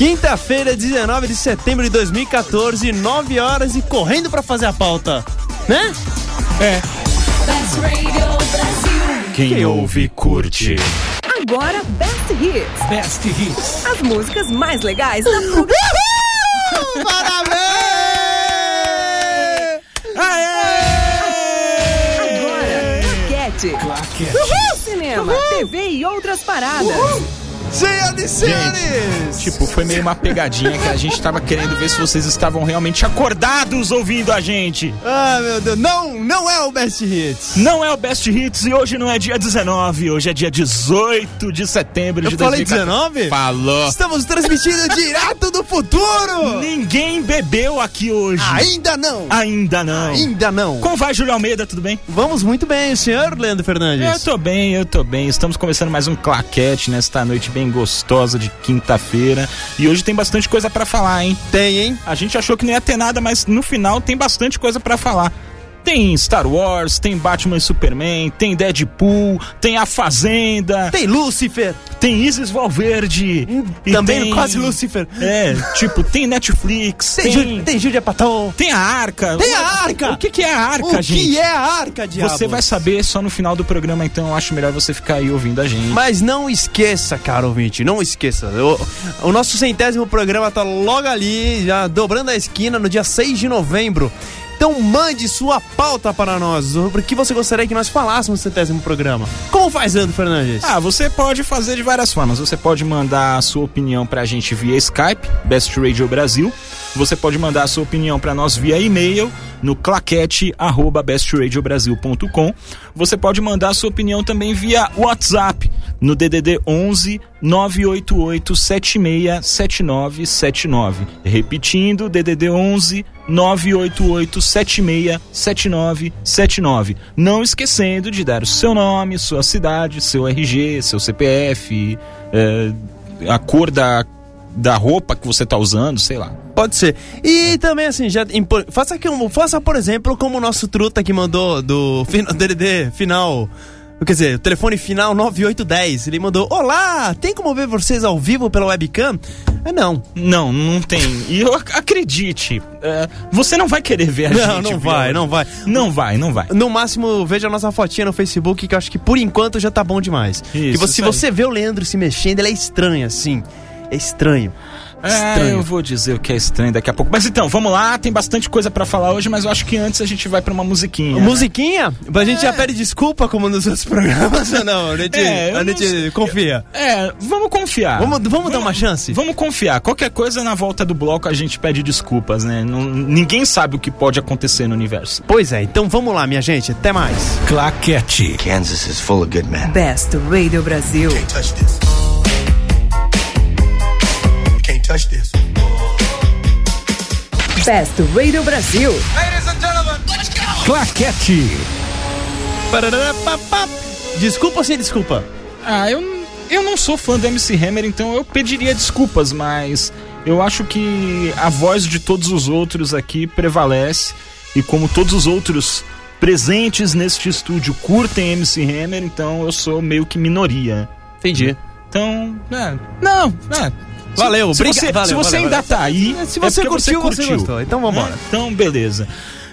Quinta-feira, 19 de setembro de 2014, 9 horas e correndo pra fazer a pauta. Né? É. Best Radio Brasil. Quem ouve, curte. Agora, Best Hits. Best Hits. As músicas mais legais da programação. Parabéns! Agora, Claquete. Claquete. Cinema, TV e outras paradas. Senhoras e senhores! Tipo, foi meio uma pegadinha que a gente tava querendo ver se vocês estavam realmente acordados ouvindo a gente. Ah, meu Deus. Não, não é o Best Hits. Não é o Best Hits e hoje não é dia 19, hoje é dia 18 de setembro Eu de falei 2014. 19? Falou. Estamos transmitindo direto do futuro! Ninguém bebeu aqui hoje. Ainda não! Ainda não. Ainda não! Como vai, Júlio Almeida? Tudo bem? Vamos muito bem, o senhor Leandro Fernandes. Eu tô bem, eu tô bem. Estamos começando mais um claquete nesta noite bem gostosa de quinta-feira. E hoje tem bastante coisa pra falar, hein? Tem, hein? A gente achou que não ia ter nada, mas no final tem bastante coisa pra falar. Tem Star Wars, tem Batman e Superman, tem Deadpool, tem A Fazenda, Tem Lúcifer. tem Isis Valverde. e Também tem- quase Lúcifer. É, tipo, tem Netflix, Tem, Ju- tem Júlia Paton. tem a Arca. Tem a Arca! O que, que é a Arca, O gente? que é a arca, diabo? Você vai saber só no final do programa, então eu acho melhor você ficar aí ouvindo a gente. Mas não esqueça, cara ouvinte, não esqueça. O, o nosso centésimo programa tá logo ali, já dobrando a esquina, no dia 6 de novembro. Então mande sua pauta para nós, sobre o que você gostaria que nós falássemos no centésimo programa. Como faz, Leandro Fernandes? Ah, você pode fazer de várias formas. Você pode mandar a sua opinião pra gente via Skype, Best Radio Brasil. Você pode mandar a sua opinião pra nós via e-mail no claquete@bestradiobrasil.com. Você pode mandar a sua opinião também via WhatsApp no DDD 11 988 767979. Repetindo, DDD 11 988 767979. Não esquecendo de dar o seu nome, sua cidade, seu RG, seu CPF, eh, a cor da, da roupa que você tá usando, sei lá. Pode ser. E também, assim, já impo- faça, aqui um, faça, por exemplo, como o nosso truta que mandou do final, DDD final. Quer dizer, o telefone final 9810. Ele mandou: Olá, tem como ver vocês ao vivo pela webcam? É não. Não, não tem. E eu ac- acredite, eh, você não vai querer ver a gente. Não, não via- vai, não vai. Não vai, não vai. No máximo, veja a nossa fotinha no Facebook, que eu acho que por enquanto já tá bom demais. e você, se isso você vê o Leandro se mexendo, ele é estranho, assim. É estranho. É, Estranho. eu vou dizer o que é estranho daqui a pouco. Mas então, vamos lá, tem bastante coisa pra falar hoje, mas eu acho que antes a gente vai pra uma musiquinha. Musiquinha? A gente já pede desculpa como nos outros programas ou não? A gente, É, a não gente sei. confia. É, vamos confiar. Vamos, vamos dar uma chance? Vamos confiar. Qualquer coisa na volta do bloco a gente pede desculpas, né? Não- ninguém sabe o que pode acontecer no universo. Pois é, então vamos lá, minha gente. Até mais. Claquete. Kansas is full of good men. Best Radio Brasil. touch this. Best Radio Brasil. Claquete. Pararapapá. Desculpa ou sem desculpa? Ah, eu, eu não sou fã do MC Hammer, então eu pediria desculpas, mas eu acho que a voz de todos os outros aqui prevalece. E como todos os outros presentes neste estúdio curtem MC Hammer, então eu sou meio que minoria. Entendi. Então, é, não, é. Valeu, se obrigado. Você, valeu, se você valeu, ainda valeu. tá aí, Se é você porque curtiu, você gostou. Então vambora. É, Então, beleza.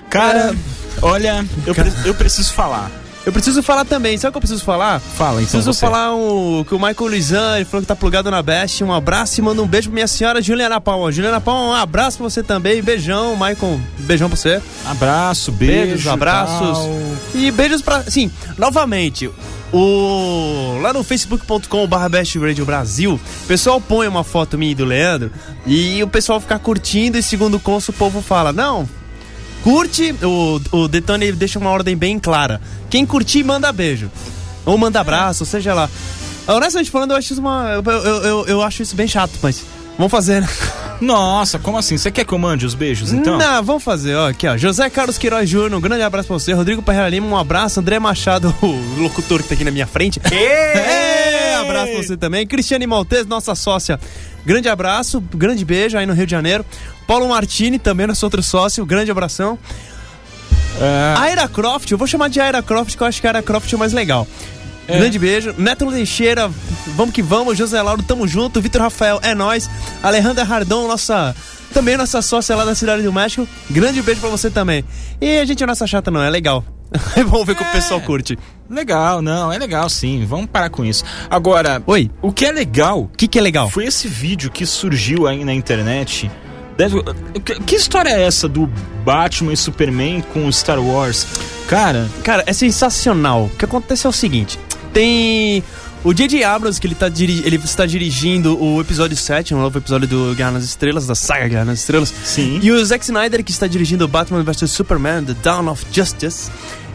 Cara, olha, eu, pre- eu preciso falar. Eu preciso falar também. Sabe o que eu preciso falar? Fala então. Preciso você. falar um, que o Michael Lizan, ele falou que tá plugado na Best. Um abraço e manda um beijo pra minha senhora Juliana Palma. Juliana Palma, um abraço pra você também. Beijão, Michael. Beijão pra você. Abraço, beijo, Beijos, abraços. tal. E beijos pra. Sim, novamente. O, lá no facebook.com.br Best Radio Brasil, o pessoal põe uma foto minha e do Leandro e o pessoal fica curtindo e segundo o cônsul o povo fala, não, curte, o, o Detone deixa uma ordem bem clara. Quem curtir, manda beijo. Ou manda abraço, seja lá. Honestamente falando, eu acho isso uma. Eu, eu, eu, eu acho isso bem chato, mas. Vamos fazer, né? Nossa, como assim? Você quer que eu mande os beijos, então? Não, vamos fazer, ó. Aqui, ó. José Carlos Queiroz Júnior, um grande abraço pra você. Rodrigo Pereira Lima, um abraço. André Machado, o locutor que tá aqui na minha frente. Ê, abraço pra você também. Cristiane Maltese, nossa sócia. Grande abraço, grande beijo aí no Rio de Janeiro. Paulo Martini, também nosso outro sócio, grande abração. É, Aira Croft, eu vou chamar de Aira Croft, que eu acho que a Aira Croft é o mais legal. É. Grande beijo. Neto Teixeira, vamos que vamos. José Lauro, tamo junto. Vitor Rafael, é nóis. Alejandra Rardon, nossa. Também nossa sócia lá da Cidade do México. Grande beijo pra você também. E a gente não é nossa chata, não, é legal. vamos ver que o É. pessoal curte. Legal, não, é legal sim. Vamos parar com isso. Agora, Oi, o que é legal o que, que é legal? foi esse vídeo que surgiu aí na internet. Deve- que, que história é essa do Batman e Superman com Star Wars? Cara, Cara, é sensacional. O que acontece é o seguinte: tem. O J.J. Abrams, que ele, tá diri- ele está dirigindo o episódio 7, um novo episódio do Guerra nas Estrelas, da saga Guerra nas Estrelas. Sim. E o Zack Snyder, que está dirigindo o Batman vs Superman, The Dawn of Justice.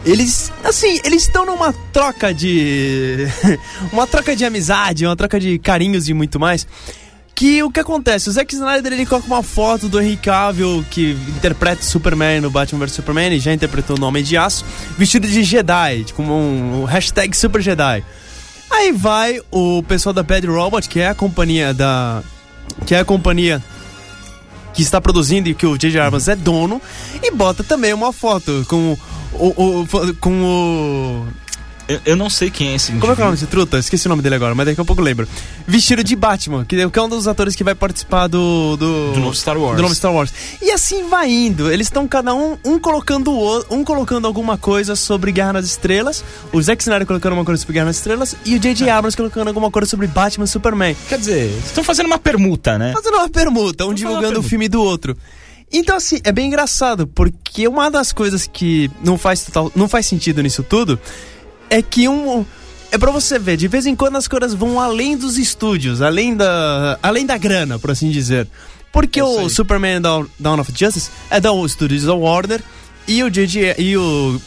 Eles, assim, eles estão numa troca de. uma troca de amizade, uma troca de carinhos e muito mais. Que o que acontece? O Zack Snyder ele coloca uma foto do Henry Cavill que interpreta o Superman no Batman vs Superman, ele já interpretou no Homem de Aço, vestido de Jedi, tipo um, hashtag Super Jedi. Aí vai o pessoal da Bad Robot, que é a companhia da. que é a companhia que está produzindo e que o J.J. Abrams é dono, e bota também uma foto com o. o- com o eu, eu não sei quem é esse como é que é o nome indivíduo. desse truta? Esqueci o nome dele agora, mas daqui a pouco lembro. Vestido de Batman, que que é um dos atores que vai participar do. Do, Do novo Star Wars. do novo Star Wars. E assim vai indo. Eles estão cada um, um colocando o um colocando alguma coisa sobre Guerra nas Estrelas, o Zack Snyder colocando uma coisa sobre Guerra nas Estrelas e o J.J. Abrams colocando alguma coisa sobre Batman e Superman. Quer dizer, estão fazendo uma permuta, né? Fazendo uma permuta, um Vamos divulgando o filme do outro. Então, assim, é bem engraçado, porque uma das coisas que não faz, total, não faz sentido nisso tudo é que um. É pra você ver, de vez em quando as coisas vão além dos estúdios, além da. além da grana, por assim dizer. Porque o. Superman Dawn, Dawn of Justice é da estúdios da Warner e o JJ e o.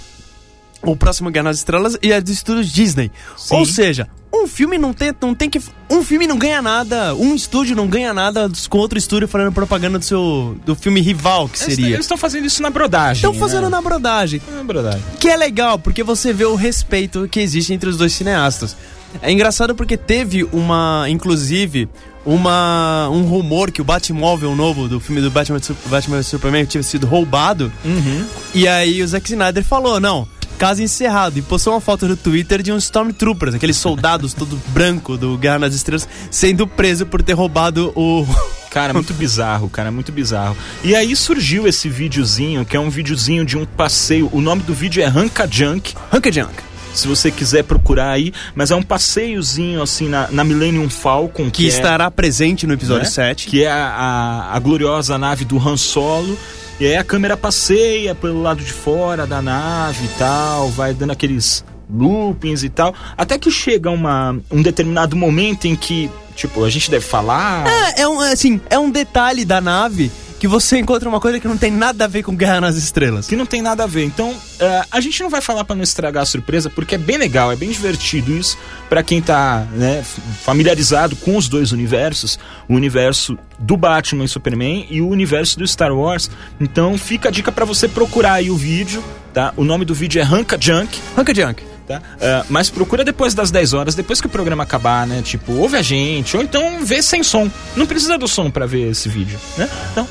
O próximo Guerra nas Estrelas e é do estúdios Disney. Sim. Ou seja, um filme não tem, não tem que. Um filme não ganha nada, um estúdio não ganha nada com outro estúdio fazendo propaganda do seu. do filme rival que Eles seria. estão fazendo isso na brodagem. Estão fazendo né? na brodagem. na brodagem. Que é legal, porque você vê o respeito que existe entre os dois cineastas. É engraçado porque teve uma, inclusive, uma um rumor que o Batmóvel novo do filme do Batman, Batman Superman tinha sido roubado. Uhum. E aí o Zack Snyder falou, não, caso encerrado. E postou uma foto no Twitter de uns Stormtroopers, aqueles soldados todo branco do Guerra nas Estrelas, sendo preso por ter roubado o... Cara, muito bizarro, cara, muito bizarro. E aí surgiu esse videozinho, que é um videozinho de um passeio. O nome do vídeo é Ranka Junk. Hunka Junk. Se você quiser procurar aí, mas é um passeiozinho assim na, na Millennium Falcon Que é- estará presente no episódio né? 7. Que é a, a, a gloriosa nave do Han Solo. E aí a câmera passeia pelo lado de fora da nave e tal, vai dando aqueles loopings e tal. Até que chega uma, um determinado momento em que, tipo, a gente deve falar. É, é um, assim, é um detalhe da nave que você encontra uma coisa que não tem nada a ver com Guerra nas Estrelas. que não tem nada a ver. Então, é, a gente não vai falar pra não estragar a surpresa, porque é bem legal, é bem divertido isso pra quem tá né, familiarizado com os dois universos, o universo do Batman e Superman e o universo do Star Wars. Então, fica a dica pra você procurar aí o vídeo, tá? O nome do vídeo é Ranka Junk. Hunka Junk. Tá? É, mas procura depois das 10 horas, depois que o programa acabar, né? Tipo, ouve a gente, ou então vê sem som. Não precisa do som pra ver esse vídeo, né? Então,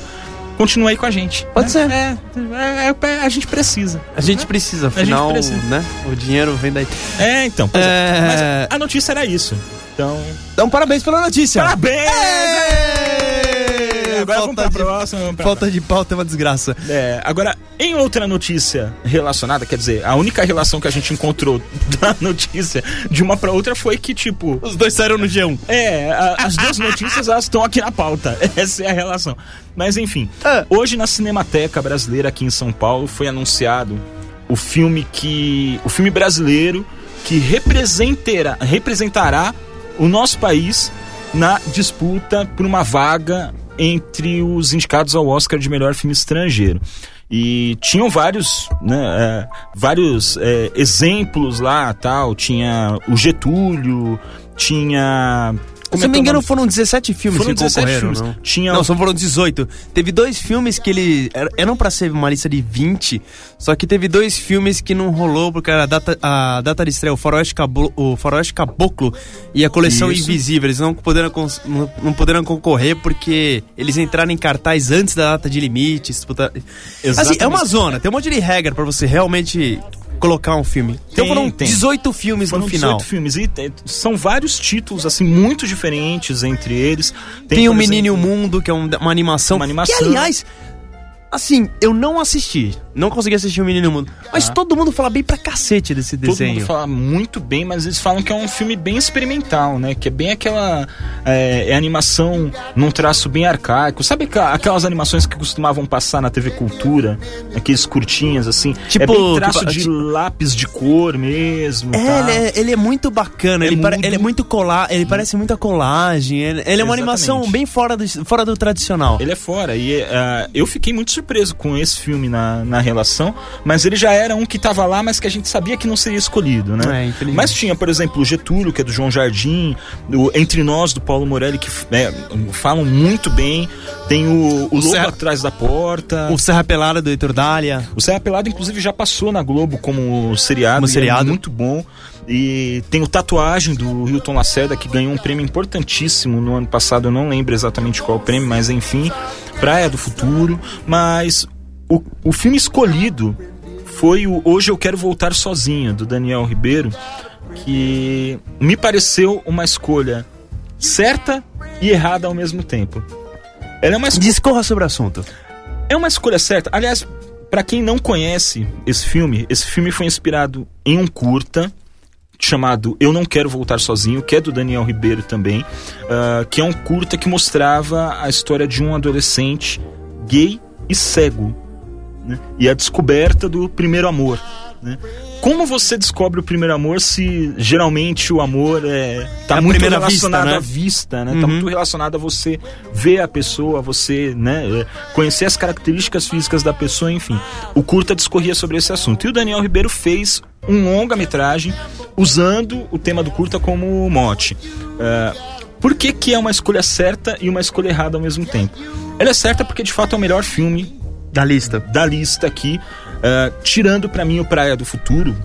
continua aí com a gente. Pode né? ser. É, é, é, a gente precisa. A gente precisa, gente afinal, precisa. né? O dinheiro vem daí. É, então. é. É. Mas a notícia era isso. Então. Então, parabéns pela notícia. Parabéns! Ê! Agora vamos pra Falta de- próxima. Vamos pra Falta de pauta é uma desgraça. É, agora, em outra notícia relacionada, quer dizer, a única relação que a gente encontrou da notícia de uma pra outra foi que, tipo, Os dois saíram no G1. É, a- as duas notícias elas estão aqui na pauta. Essa é a relação. Mas enfim, Ah. hoje na Cinemateca Brasileira aqui em São Paulo foi anunciado o filme que o filme brasileiro que representará, representará o nosso país na disputa por uma vaga entre os indicados ao Oscar de melhor filme estrangeiro. E tinham vários, né, é, vários é, exemplos lá, tal. Tinha o Getúlio, tinha. Como Se não me engano, foram 17 filmes Foram que 17 concorreram, filmes. não? Tinha Não, só foram 18. Teve dois filmes que ele... er- Eram pra ser uma lista de 20, só que teve dois filmes que não rolou, porque era a data, a data de estreia, o Faroeste, Cablo, o Faroeste Caboclo e a Coleção Isso. Invisível. Eles não puderam, não, puderam concorrer porque eles entraram em cartaz antes da data de limite. disputa- Assim, é uma zona, tem um monte de regra pra você realmente colocar um filme. Então Tem, foram tem. 18 filmes Foram no final. 18 filmes e tem- são vários títulos assim muito diferentes entre eles. Tem, o por Menino e o Mundo, que é um- uma animação. Uma animação. Que, aliás, assim, eu não assisti. Não consegui assistir o Menino Mundo. Mas Ah. todo mundo fala bem pra cacete desse Todo desenho. mundo fala muito bem, mas eles falam que é um filme bem experimental, né? Que é bem aquela é, é animação num traço bem arcaico. Sabe aquelas animações que costumavam passar na TV Cultura? Aqueles curtinhas, assim. Tipo, é bem traço tipo, de tipo- lápis de cor mesmo. É, tá? ele é, ele é muito bacana, É ele, mudo. ele é muito colar, ele parece muita colagem, ele, ele é uma Exatamente. animação bem fora do, fora do tradicional. Ele é fora. E ah, eu fiquei muito surpreso com esse filme na, na relação, mas ele já era um que tava lá, mas que a gente sabia que não seria escolhido, né? É, mas tinha, por exemplo, o Getúlio, que é do João Jardim, o Entre Nós, do Paulo Morelli, que é, falam muito bem. Tem o, o Lobo Serra- Atrás da Porta. O Serra Pelada do Heitor Dália. O Serra Pelado, inclusive, já passou na Globo como seriado. Como é seriado. muito bom. E tem o Tatuagem do Hilton Lacerda, que ganhou um prêmio importantíssimo no ano passado. Eu não lembro exatamente qual o prêmio, mas enfim. Praia do Futuro. Mas o, o filme escolhido foi o Hoje Eu Quero Voltar Sozinho, do Daniel Ribeiro. Que me pareceu uma escolha certa e errada ao mesmo tempo. Ela é uma escolha Discorra sobre o assunto. é uma escolha certa. Aliás, pra quem não conhece esse filme, esse filme foi inspirado em um curta chamado Eu Não Quero Voltar Sozinho, que é do Daniel Ribeiro também, ah, que é um curta que mostrava a história de um adolescente gay e cego né? e a descoberta do primeiro amor. né? Como você descobre o primeiro amor se geralmente o amor é tá É muito relacionado vista, né? à vista, né? Tá Uhum. muito relacionado a você ver a pessoa, você, né, é, conhecer as características físicas da pessoa, enfim. O curta discorria sobre esse assunto. E o Daniel Ribeiro fez um longa-metragem usando o tema do curta como mote. É, por que, que é uma escolha certa e uma escolha errada ao mesmo tempo? Ela é certa porque de fato é o melhor filme Da lista. da lista aqui, ah, tirando pra mim o Praia do Futuro,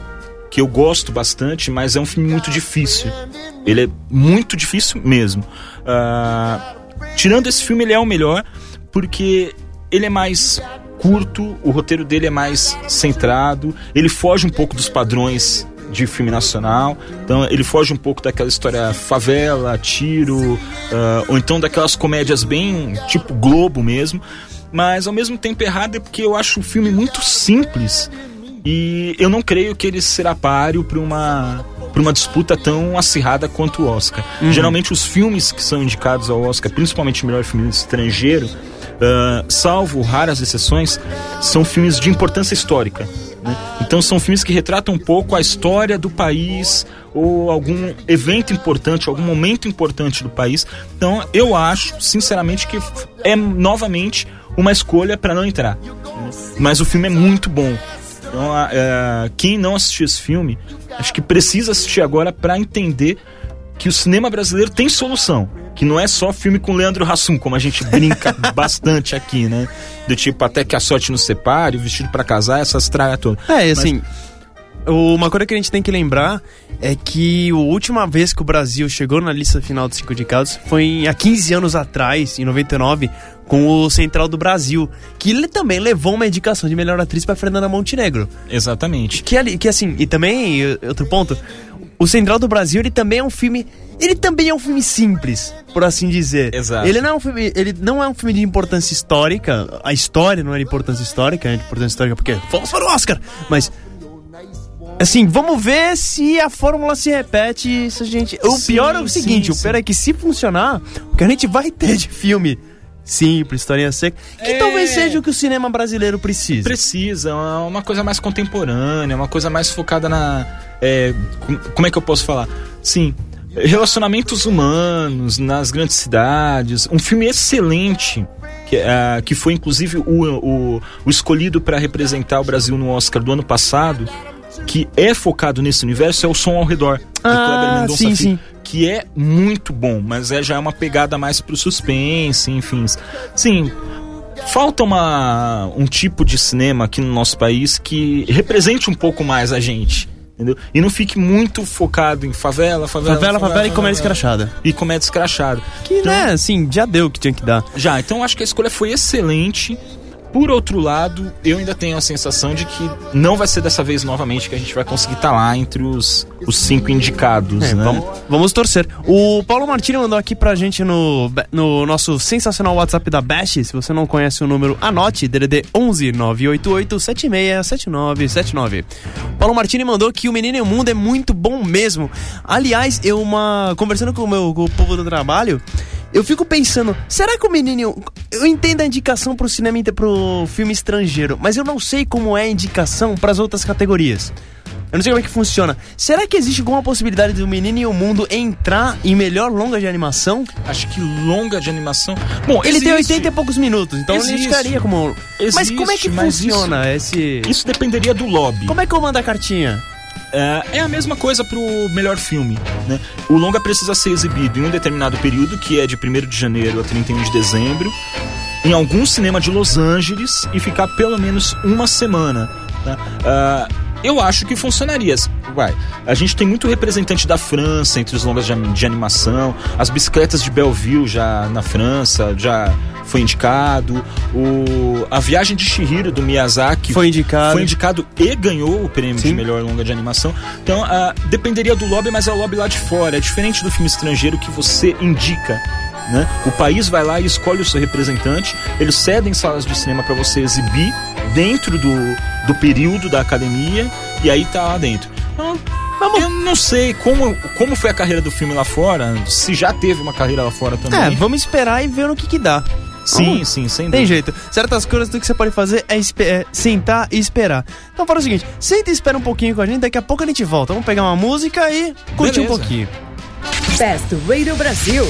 que eu gosto bastante, mas é um filme muito difícil. Ele é muito difícil mesmo. Ah, tirando esse filme, ele é o melhor porque ele é mais curto, o roteiro dele é mais centrado, ele foge um pouco dos padrões de filme nacional, então ele foge um pouco daquela história favela, tiro, ah, ou então daquelas comédias bem tipo Globo mesmo, mas ao mesmo tempo errado é porque eu acho o filme muito simples e eu não creio que ele será páreo para uma para uma disputa tão acirrada quanto o Oscar. Geralmente os filmes que são indicados ao Oscar, principalmente o melhor filme estrangeiro, ah, salvo raras exceções, são filmes de importância histórica. né? Então são filmes que retratam um pouco a história do país ou algum evento importante, algum momento importante do país. Então eu acho, sinceramente, que é novamente uma escolha para não entrar. né? Mas o filme é muito bom. Então, é, quem não assistiu esse filme, acho que precisa assistir agora para entender que o cinema brasileiro tem solução. Que não é só filme com Leandro Hassum, como a gente brinca bastante aqui, né? Do tipo, até que a sorte nos separe, o vestido para casar, essas traias todas. É, e assim. Uma coisa que a gente tem que lembrar é que a última vez que o Brasil chegou na lista final dos cinco indicados foi há 15 anos atrás, em 99, com o Central do Brasil, que ele também levou uma indicação de melhor atriz pra Fernanda Montenegro. Exatamente. Que, ali, que assim, e também, outro ponto, o Central do Brasil, ele também é um filme. Ele também é um filme simples, por assim dizer. Exato. Ele não é um filme, ele não é um filme de importância histórica. A história não é de importância histórica, é de importância histórica porque fomos para o Oscar. Mas assim, vamos ver se a fórmula se repete, se a gente. O Sim, pior é o sim, seguinte, o sim. pior é que se funcionar, o que a gente vai ter de filme simples, historinha seca, que É. talvez seja o que o cinema brasileiro precisa. Precisa, uma uma coisa mais contemporânea, uma coisa mais focada na. é, com- como é que eu posso falar? Sim, relacionamentos humanos nas grandes cidades. Um filme excelente. Que, ah, que foi inclusive o, o, o escolhido para representar o Brasil no Oscar do ano passado, que é focado nesse universo, é o Som ao Redor, do Ah, Kleber Mendonça sim, que é muito bom, mas é já é uma pegada mais pro suspense, enfim. Sim, falta uma, um tipo de cinema aqui no nosso país que represente um pouco mais a gente. Entendeu? E não fique muito focado em favela, favela, Favela, favela e comédia escrachada. E comédia escrachada. Que, né, assim, já deu o que tinha que dar. Já, então acho que a escolha foi excelente. Por outro lado, eu ainda tenho a sensação de que não vai ser dessa vez novamente que a gente vai conseguir estar lá entre os, os cinco indicados, É, né? vamos, vamos torcer. O Paulo Martini mandou aqui pra gente no, no nosso sensacional WhatsApp da Bash. Se você não conhece o número, anote: DDD 11 988 767979. Paulo Martini mandou que o Menino e o Mundo é muito bom mesmo. Aliás, eu uma conversando com o meu com o povo do trabalho, eu fico pensando, será que o Menino eu entendo a indicação pro cinema pro filme estrangeiro, mas eu não sei como é a indicação pras outras categorias. Eu não sei como é que funciona. Será que existe alguma possibilidade do Menino e o Mundo entrar em melhor longa de animação? Acho que longa de animação. Bom, Ele tem existe. 80 e poucos minutos, então ele Existe. indicaria como. mas Existe, como é que mas funciona esse. Isso dependeria do lobby. Como é que eu mando a cartinha? É, é a mesma coisa pro melhor filme, né? O longa precisa ser exibido em um determinado período, que é de 1 de janeiro a 31 de dezembro, em algum cinema de Los Angeles e ficar pelo menos uma semana. Tá? Ah, eu acho que funcionaria. Vai. A gente tem muito representante da França entre os longas de, de animação. As bicicletas de Belleville já na França já foi indicado. O, a viagem de Shihiro do Miyazaki Foi indicado. foi indicado e ganhou o prêmio de Sim. melhor longa de animação. Então, ah, dependeria do lobby, mas é o lobby lá de fora. É diferente do filme estrangeiro que você indica. Né? O país vai lá e escolhe o seu representante, eles cedem salas de cinema para você exibir dentro do, do período da academia e aí tá lá dentro. Então, eu não sei como, como foi a carreira do filme lá fora, se já teve uma carreira lá fora também. É, vamos esperar e ver no que que dá. sim, vamos- sim, sem Tem dúvida. jeito. Certas coisas tudo que você pode fazer é, é sentar e esperar. Então fala o seguinte, senta e espera um pouquinho com a gente, daqui a pouco a gente volta. Vamos pegar uma música e curtir um Beleza. pouquinho. Best Radio Brasil.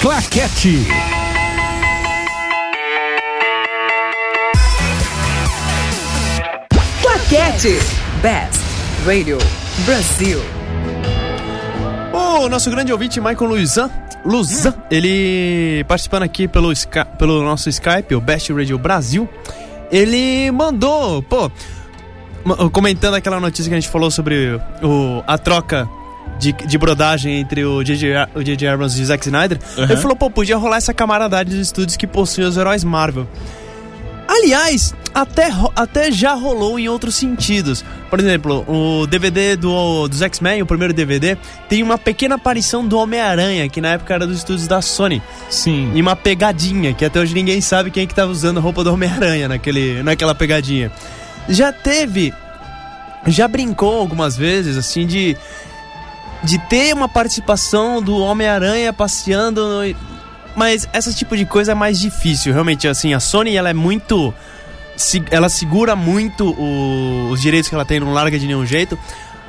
Claquete. Claquete. Best Radio Brasil. O nosso grande ouvinte, Michael Luzan, Luzan ele participando aqui pelo, pelo nosso Skype, o Best Radio Brasil, ele mandou, pô, comentando aquela notícia que a gente falou sobre o, a troca de, de brodagem entre o J.J. Abrams e o Zack Snyder, ele falou, pô, podia rolar essa camaradagem dos estúdios que possuem os heróis Marvel. Aliás, até, até já rolou em outros sentidos. Por exemplo, o DVD do, dos X-Men, o primeiro DVD, tem uma pequena aparição do Homem-Aranha, que na época era dos estúdios da Sony. Sim. E uma pegadinha, que até hoje ninguém sabe quem é que tava usando a roupa do Homem-Aranha naquele, naquela pegadinha. Já teve. Já brincou algumas vezes, assim, de. De ter uma participação do Homem-Aranha passeando. no- mas esse tipo de coisa é mais difícil. Realmente, assim, a Sony ela é muito. Ela segura muito o- os direitos que ela tem, não larga de nenhum jeito.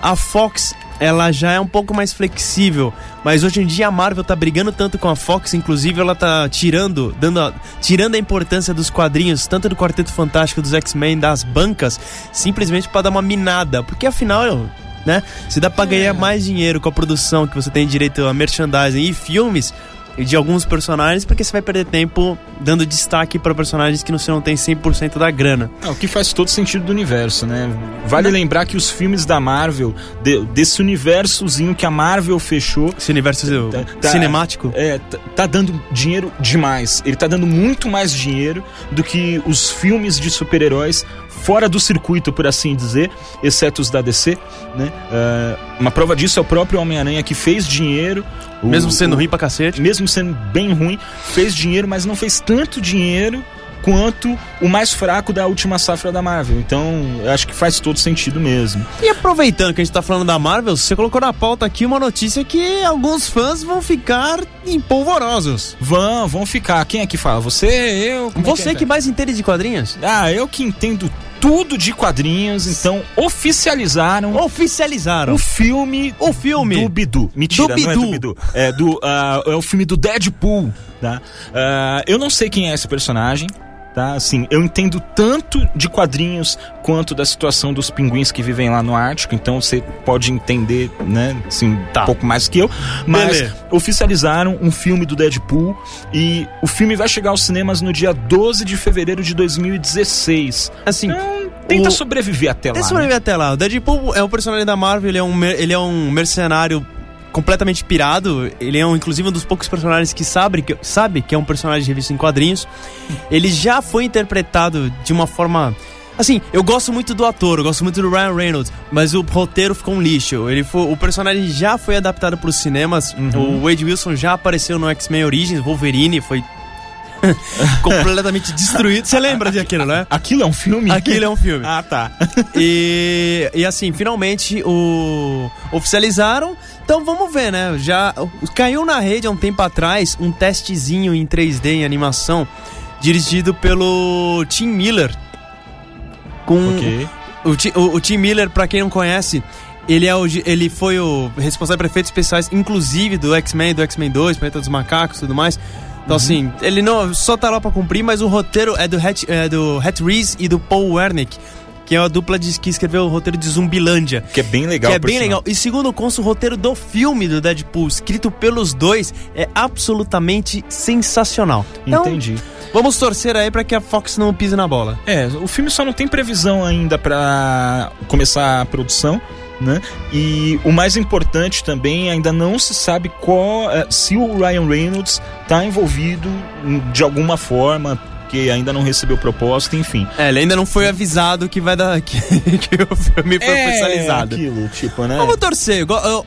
A Fox, ela já é um pouco mais flexível, mas hoje em dia a Marvel tá brigando tanto com a Fox, inclusive ela tá tirando, dando a, tirando a importância dos quadrinhos, tanto do Quarteto Fantástico dos X-Men das bancas, simplesmente pra dar uma minada, porque afinal, né, se dá pra ganhar mais dinheiro com a produção que você tem direito a merchandising e filmes de alguns personagens, porque você vai perder tempo dando destaque pra personagens que você não tem 100% da grana. É, o que faz todo sentido do universo, né? Vale lembrar que os filmes da Marvel, de- desse universozinho que a Marvel fechou, Esse universo Tá- tá- cinemático. é, tá, tá dando dinheiro demais. Ele tá dando muito mais dinheiro do que os filmes de super-heróis fora do circuito, por assim dizer, exceto os da DC, né? É, uma prova disso é o próprio Homem-Aranha que fez dinheiro. o- Mesmo sendo o- ruim pra cacete. mesmo sendo bem ruim, fez dinheiro, mas não fez tanto dinheiro quanto o mais fraco da última safra da Marvel. Então, eu acho que faz todo sentido mesmo. E aproveitando que a gente tá falando da Marvel, você colocou na pauta aqui uma notícia que alguns fãs vão ficar empolvorosos. Vão, vão ficar. Quem é que fala? Você, eu? Como é Você é? que mais entende de quadrinhos? Ah, eu que entendo tudo de quadrinhos, então oficializaram Oficializaram o filme o filme. do Bidu. Mentira, Do não é do Bidu. Bidu. É, do, ah, é o filme do Deadpool, tá? Ah, eu não sei quem é esse personagem, tá? Assim, eu entendo tanto de quadrinhos quanto da situação dos pinguins que vivem lá no Ártico, então você pode entender, né, assim, Tá. um pouco mais que eu. Mas Beleza. oficializaram um filme do Deadpool e o filme vai chegar aos cinemas no dia 12 de fevereiro de 2016. Assim, Então, tenta o- sobreviver até lá. Eu né? sobreviver até lá. O Deadpool é um personagem da Marvel, ele é um, mer- ele é um mercenário completamente pirado. Ele é um, inclusive um dos poucos personagens que sabe que, sabe que é um personagem de revista em quadrinhos. Ele já foi interpretado de uma forma. Assim, eu gosto muito do ator, eu gosto muito do Ryan Reynolds, mas o roteiro ficou um lixo. Ele foi, o personagem já foi adaptado para os cinemas. O Wade Wilson já apareceu no X-Men Origins, Wolverine foi completamente destruído. Você lembra daquilo, né? Aquilo é um filme? Aquilo é um filme. Ah, tá. E, e assim, finalmente o oficializaram. Então vamos ver, né? Já caiu na rede há um tempo atrás um testezinho em 3D em animação dirigido pelo Tim Miller. Com Ok. o, o, o Tim Miller, pra quem não conhece, ele, é o, ele foi o responsável por efeitos especiais, inclusive do X-Men, do X-Men 2, Planeta dos Macacos e tudo mais. Então, assim, ele não só tá lá pra cumprir, mas o roteiro é do Hat, é do Hat Reese e do Paul Wernick, que é a dupla de, que escreveu o roteiro de Zumbilândia. Que é bem legal. Que é bem legal. E segundo consta, o roteiro do filme do Deadpool, escrito pelos dois, é absolutamente sensacional. Então, Entendi. vamos torcer aí pra que a Fox não pise na bola. É, o filme só não tem previsão ainda pra começar a produção, né? E o mais importante também, ainda não se sabe qual, é, se o Ryan Reynolds tá envolvido de alguma forma, que ainda não recebeu proposta, enfim. É, ele ainda não foi avisado que vai dar. que, que o filme foi oficializado. É aquilo, tipo, né? Vamos torcer. igual- eu-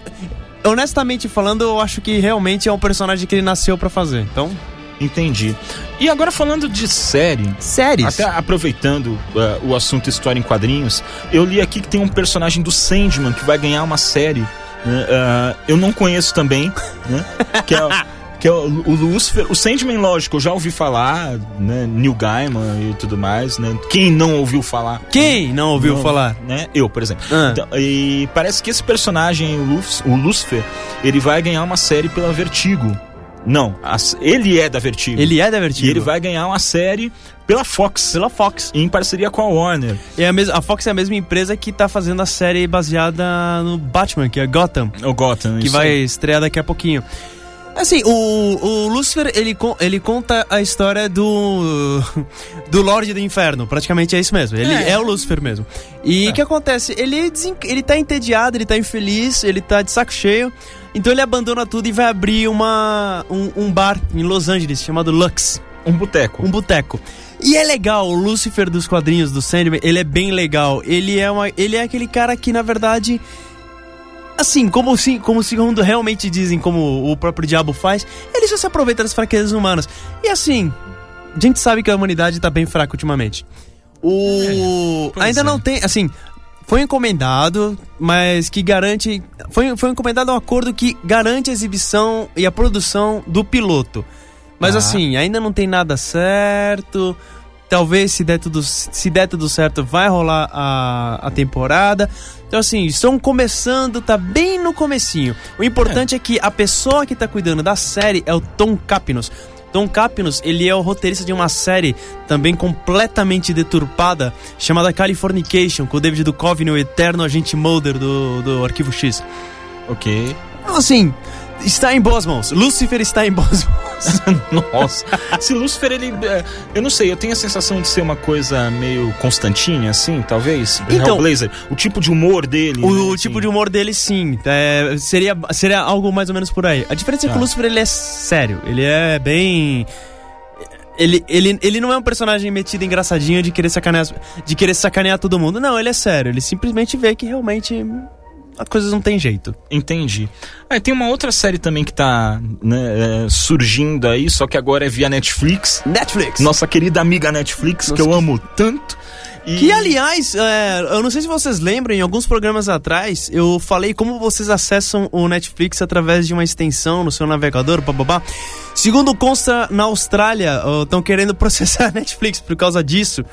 honestamente falando, eu acho que realmente é um personagem que ele nasceu pra fazer. Então. Entendi. E agora falando de série, Séries? Até aproveitando uh, o assunto história em quadrinhos, eu li aqui que tem um personagem do Sandman que vai ganhar uma série. uh, eu não conheço também, né? Que é, que é o, o Lucifer. O Sandman, lógico, eu já ouvi falar, né? Neil Gaiman e tudo mais, né? Quem não ouviu falar? Quem não ouviu Não, falar? Né? Eu, por exemplo. Ah. Então, e parece que esse personagem, o, Luf- o Lucifer, ele vai ganhar uma série pela Vertigo. Não, ele é da Vertigo. Ele é da Vertigo. E ele vai ganhar uma série pela Fox. Pela Fox. Em parceria com a Warner. É a, a Fox é a mesma empresa que tá fazendo a série baseada no Batman, que é Gotham. O Gotham. que vai estrear daqui a pouquinho. Assim, o, o Lucifer, ele, ele conta a história do do Lorde do Inferno, praticamente é isso mesmo. Ele é, É. o Lucifer mesmo. E o que acontece? Ele, desen- ele tá entediado, ele tá infeliz, ele tá de saco cheio, então ele abandona tudo e vai abrir uma, um, um bar em Los Angeles chamado Lux Um boteco. um boteco. E é legal, o Lucifer dos quadrinhos do Sandman, ele é bem legal. Ele é, uma, ele é aquele cara que, na verdade, assim, como, se, como segundo realmente dizem, como o próprio diabo faz, ele só se aproveita das fraquezas humanas. E assim, a gente sabe que a humanidade tá bem fraca ultimamente. O. pois ainda é. não tem, assim. Foi encomendado, mas que garante. Foi, foi encomendado um acordo que garante a exibição e a produção do piloto. Mas Ah. assim, ainda não tem nada certo. Talvez se der tudo, se der tudo certo, vai rolar a, a temporada. Então assim, estão começando, tá bem no comecinho. O importante é. que a pessoa que tá cuidando da série é o Tom Capinos. Tom Capinos, ele é o roteirista de uma série também completamente deturpada, chamada Californication, com o David Duchovny, o eterno agente Mulder do, do Arquivo X. Ok. Então assim, está em boas mãos. Lucifer está em boas mãos. Nossa. Se Lucifer, ele. é, Eu não sei, eu tenho a sensação de ser uma coisa meio Constantinha, assim, talvez. Então- Hellblazer. O tipo de humor dele. O, né, o assim. tipo de humor dele, sim. É, seria, seria algo mais ou menos por aí. A diferença é que o Lucifer, ele é sério. Ele é bem... Ele, ele, ele não é um personagem metido engraçadinho de querer, sacanear, de querer sacanear todo mundo. Não, ele é sério. Ele simplesmente vê que realmente as coisas não tem jeito. Entendi. Ah, tem uma outra série também que tá né, é, surgindo aí, só que agora é via Netflix. Netflix. Nossa querida amiga Netflix, Nossa, que eu que- amo tanto. E... Que, aliás, é, eu não sei se vocês lembram, em alguns programas atrás, eu falei como vocês acessam o Netflix através de uma extensão no seu navegador, bababá. Segundo consta, na Austrália, estão querendo processar a Netflix por causa disso.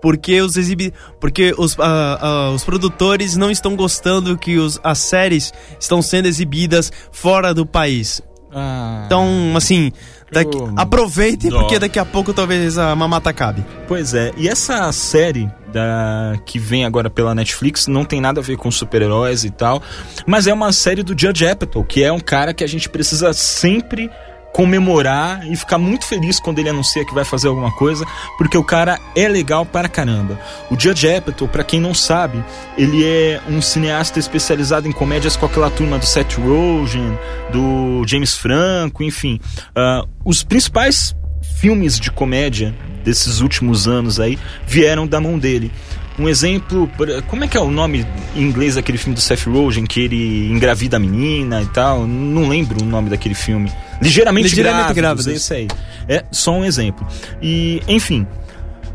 Porque os exibi porque os, ah, ah, os produtores não estão gostando que os, as séries estão sendo exibidas fora do país. Ah, Então, assim, daqui- Eu- aproveitem Dó. porque daqui a pouco talvez a mamata acabe. Pois é, e essa série da que vem agora pela Netflix não tem nada a ver com super-heróis e tal, mas é uma série do Judge Apatow, que é um cara que a gente precisa sempre comemorar e ficar muito feliz quando ele anuncia que vai fazer alguma coisa, porque o cara é legal para caramba. O Judge Apatow, para quem não sabe, ele é um cineasta especializado em comédias com aquela turma do Seth Rogen, do James Franco, enfim. Uh, os principais filmes de comédia desses últimos anos aí vieram da mão dele. Um exemplo, como é que é o nome em inglês daquele filme do Seth Rogen, que ele engravida a menina e tal? Não lembro o nome daquele filme. Ligeiramente, Ligeiramente grávidos, Grávidos. esse aí. É só um exemplo. E, enfim,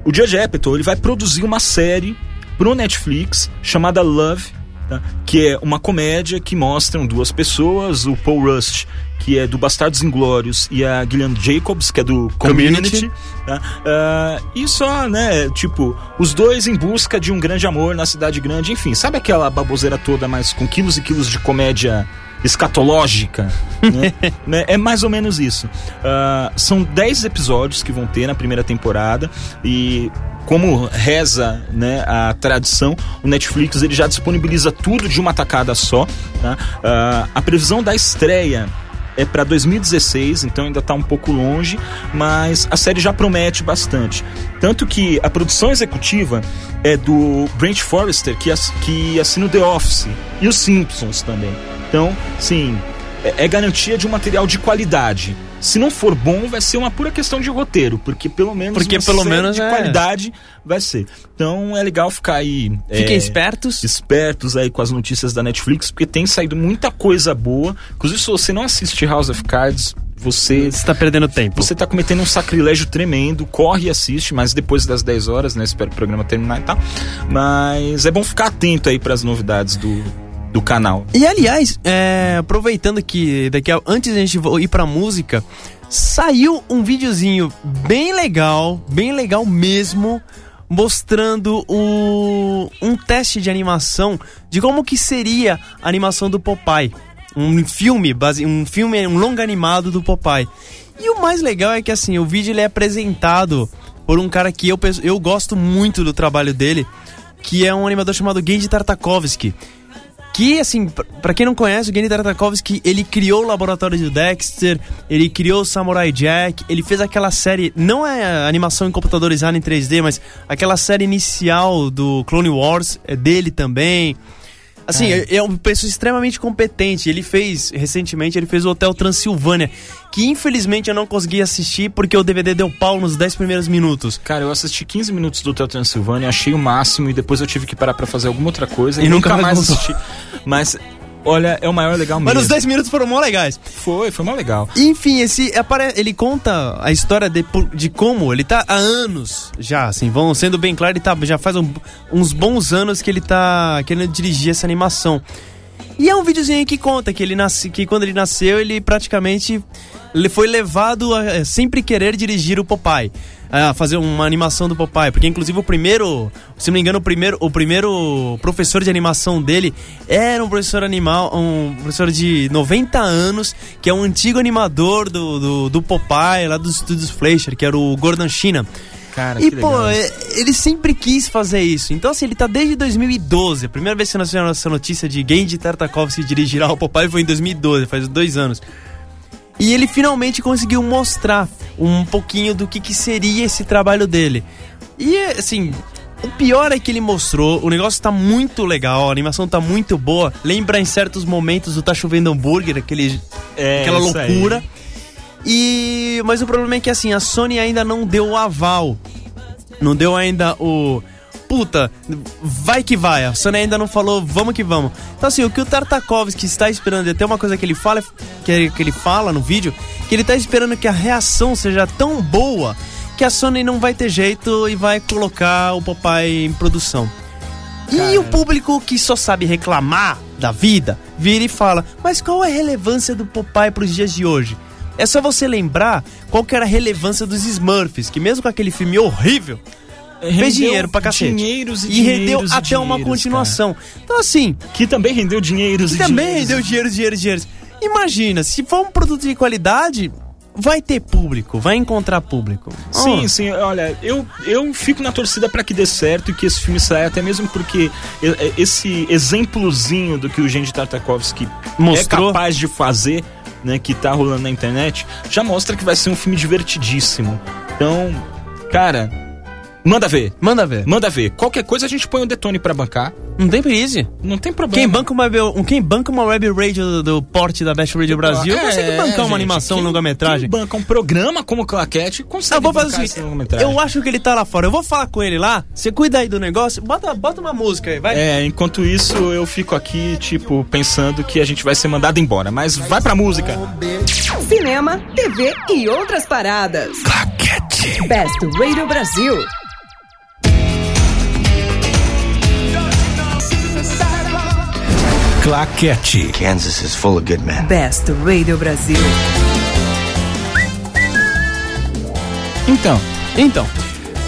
o Judge Apatow ele vai produzir uma série pro Netflix chamada Love, tá? que é uma comédia que mostram duas pessoas, o Paul Rust, que é do Bastardos Inglórios, e a Gillian Jacobs, que é do Community. Community. tá? Ah, e só, né, tipo, os dois em busca de um grande amor na cidade grande, enfim, sabe aquela baboseira toda, mas com quilos e quilos de comédia escatológica, né? Né? É mais ou menos isso. Ah, são 10 episódios que vão ter na primeira temporada e como reza né, a tradição, o Netflix ele já disponibiliza tudo de uma tacada só. tá? Ah, a previsão da estreia é para 2016, então ainda tá um pouco longe, mas a série já promete bastante. Tanto que a produção executiva é do Brent Forrester, que, ass- que assina o The Office e os Simpsons também. Então, sim, é, é garantia de um material de qualidade. Se não for bom, vai ser uma pura questão de roteiro, porque pelo menos Porque pelo menos de é- qualidade vai ser. Então é legal ficar aí. Fiquem é, espertos. espertos aí com as notícias da Netflix, porque tem saído muita coisa boa. Inclusive, se você não assiste House of Cards, você Você tá perdendo tempo. você tá cometendo um sacrilégio tremendo, corre e assiste, mas depois das 10 horas, né? Espero o programa terminar e tal. Mas é bom ficar atento aí pras novidades do, do canal. E aliás, é, aproveitando que daqui a, antes da gente ir pra música, saiu um videozinho bem legal, bem legal mesmo, mostrando o, um teste de animação de como que seria a animação do Popeye. Um filme, base, um filme, um longa animado do Popeye. E o mais legal é que assim, o vídeo ele é apresentado por um cara que eu, eu gosto muito do trabalho dele, que é um animador chamado Genji Tartakovsky. Que, assim, pra quem não conhece, o Genny Tartakovsky, ele criou o laboratório de Dexter, ele criou o Samurai Jack, ele fez aquela série, não é animação em computadorizada em 3D, mas aquela série inicial do Clone Wars é dele também. Assim, é, é uma pessoa extremamente competente. Ele fez, recentemente, ele fez o Hotel Transilvânia, que infelizmente eu não consegui assistir porque o DVD deu pau nos 10 primeiros minutos. Cara, eu assisti 15 minutos do Hotel Transilvânia, achei o máximo e depois eu tive que parar pra fazer alguma outra coisa E nunca mais voltou. assisti. Mas, olha, é o maior legal Mas mesmo. os 10 minutos foram mó legais. Foi, foi mó legal. Enfim, esse ele conta a história de, de como ele tá há anos já, assim, vão sendo bem claro, ele tá, já faz um- uns bons anos que ele tá querendo dirigir essa animação. E é um videozinho que conta que ele nasce, que quando ele nasceu, ele praticamente ele foi levado a é, sempre querer dirigir o Popeye. A fazer uma animação do Popeye, porque inclusive o primeiro, se não me engano, o primeiro, o primeiro professor de animação dele era um professor animal, um professor de 90 anos, que é um antigo animador do, do, do Popeye, lá dos estúdios Fleischer, que era o Gordon China. Cara, E, pô, é- ele sempre quis fazer isso. Então, assim, ele tá desde 2012. A primeira vez que nós tivemos essa notícia de Genji Tartakovsky dirigirá o Popeye foi em 2012, faz dois anos. E ele finalmente conseguiu mostrar um pouquinho do que, que seria esse trabalho dele. E, assim, o pior é que ele mostrou, o negócio tá muito legal, a animação tá muito boa. Lembra em certos momentos do Tá Chovendo Hambúrguer, aquele É, aquela isso aí. loucura. E mas o problema é que assim, a Sony ainda não deu o aval. Não deu ainda o puta, vai que vai. A Sony ainda não falou, vamos que vamos. Então assim, o que o Tartakovsky está esperando, e até uma coisa que ele fala, que, que ele fala no vídeo, que ele tá esperando que a reação seja tão boa que a Sony não vai ter jeito e vai colocar o Popeye em produção. E o público que só sabe reclamar da vida, vira e fala: Mas qual é a relevância do Popeye pros dias de hoje? É só você lembrar qual era a relevância dos Smurfs, que mesmo com aquele filme horrível, fez Rendeu dinheiro pra cacete. Dinheiros e, E rendeu e até uma dinheiros, continuação. Então assim, cara. Que também rendeu dinheiros que e também dinheiros. rendeu dinheiro, dinheiro, dinheiro. Imagina, se for um produto de qualidade, vai ter público, vai encontrar público. Sim, Oh. sim, olha, eu, eu fico na torcida pra que dê certo e que esse filme saia, até mesmo porque esse exemplozinho do que o Genji Tartakovsky Mostrou. é capaz de fazer né, que tá rolando na internet, já mostra que vai ser um filme divertidíssimo. Então, cara, manda ver. Manda ver. Manda ver. Qualquer coisa a gente põe o Detone pra bancar. Não tem crise. Não tem problema. Quem banca uma, web- quem banca uma web radio do, do porte da Best Radio Brasil É, consegue bancar uma gente, animação quem- longa-metragem. Quem banca um programa como Claquete consegue Eu vou fazer o bancar seguinte, esse longa-metragem. eu acho que ele tá lá fora. Eu vou falar com ele lá. Você cuida aí do negócio. Bota, bota uma música aí, vai. É, enquanto isso eu fico aqui, tipo, pensando que a gente vai ser mandado embora. Mas vai pra música. Cinema, TV e outras paradas. Claquete. Best Radio Brasil. Claquete. Kansas is full of good men. Best Radio Brasil. Então, Então,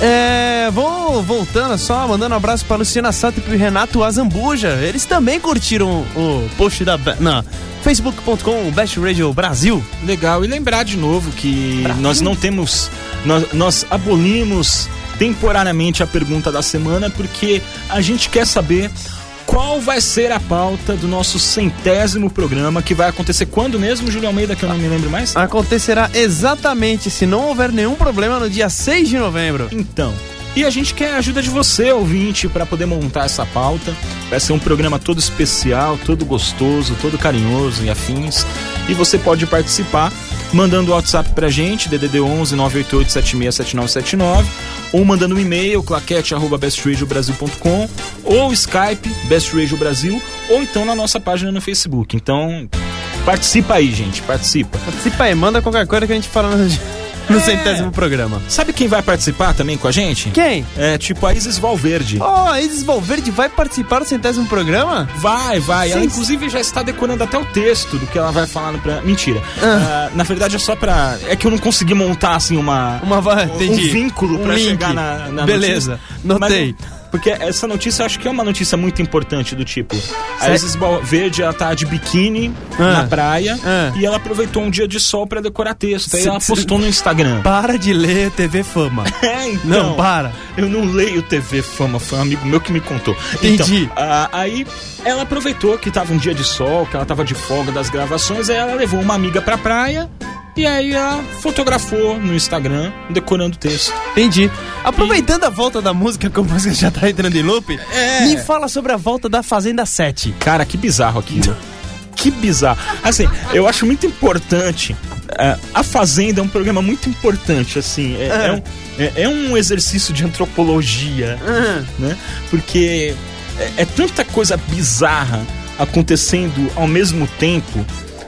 é, vou voltando só, mandando um abraço pra Luciana Sato e pro Renato Azambuja. Eles também curtiram o post da na facebook.com Best Radio Brasil. legal. E lembrar de novo que nós não temos. Nós, nós abolimos temporariamente a pergunta da semana porque a gente quer saber qual vai ser a pauta do nosso centésimo programa que vai acontecer quando mesmo, Júlio Almeida, que eu não me lembro mais? Acontecerá exatamente, se não houver nenhum problema, no dia 6 de novembro. Então. E a gente quer a ajuda de você, ouvinte, para poder montar essa pauta. Vai ser um programa todo especial, todo gostoso, todo carinhoso e afins. E você pode participar mandando o WhatsApp pra gente, DDD 11 988 767979, ou mandando um e-mail, claquete@bestradiobrasil.com, ou Skype Best Radio Brasil, ou então na nossa página no Facebook. Então, participa aí, gente, participa. Participa aí, manda qualquer coisa que a gente fala no, no centésimo programa. Sabe quem vai participar também com a gente? Quem? É tipo a Isis Valverde. Ó, a Isis Valverde vai participar do centésimo programa? Vai, vai. Ela Sim. inclusive já está decorando até o texto do que ela vai falar no pra... Mentira. Ah. Ah, na verdade é só pra. É que eu não consegui montar assim uma. Uma entendi. Um vínculo Um pra link. chegar na, na Beleza, notícia. notei. Mas, porque essa notícia eu acho que é uma notícia muito importante do tipo. A Isis Verde ela tá de biquíni Ah. na praia Ah. e ela aproveitou um dia de sol pra decorar texto. Aí ela postou no Instagram. Para de ler TV Fama. É, então. Não, para. Eu não leio TV Fama, foi um amigo meu que me contou. Entendi. Então, ah, aí ela aproveitou que tava um dia de sol, que ela tava de folga das gravações, aí ela levou uma amiga pra praia e aí ela fotografou no Instagram, decorando o texto. Entendi. Aproveitando a volta da música, como você já tá entrando em loop, É. me fala sobre a volta da Fazenda 7. Cara, que bizarro aquilo. Que bizarro. Assim, eu acho muito importante. ah, a Fazenda é um programa muito importante, assim. É, Ah. é um, é- é um exercício de antropologia. né? Porque é, é tanta coisa bizarra acontecendo ao mesmo tempo.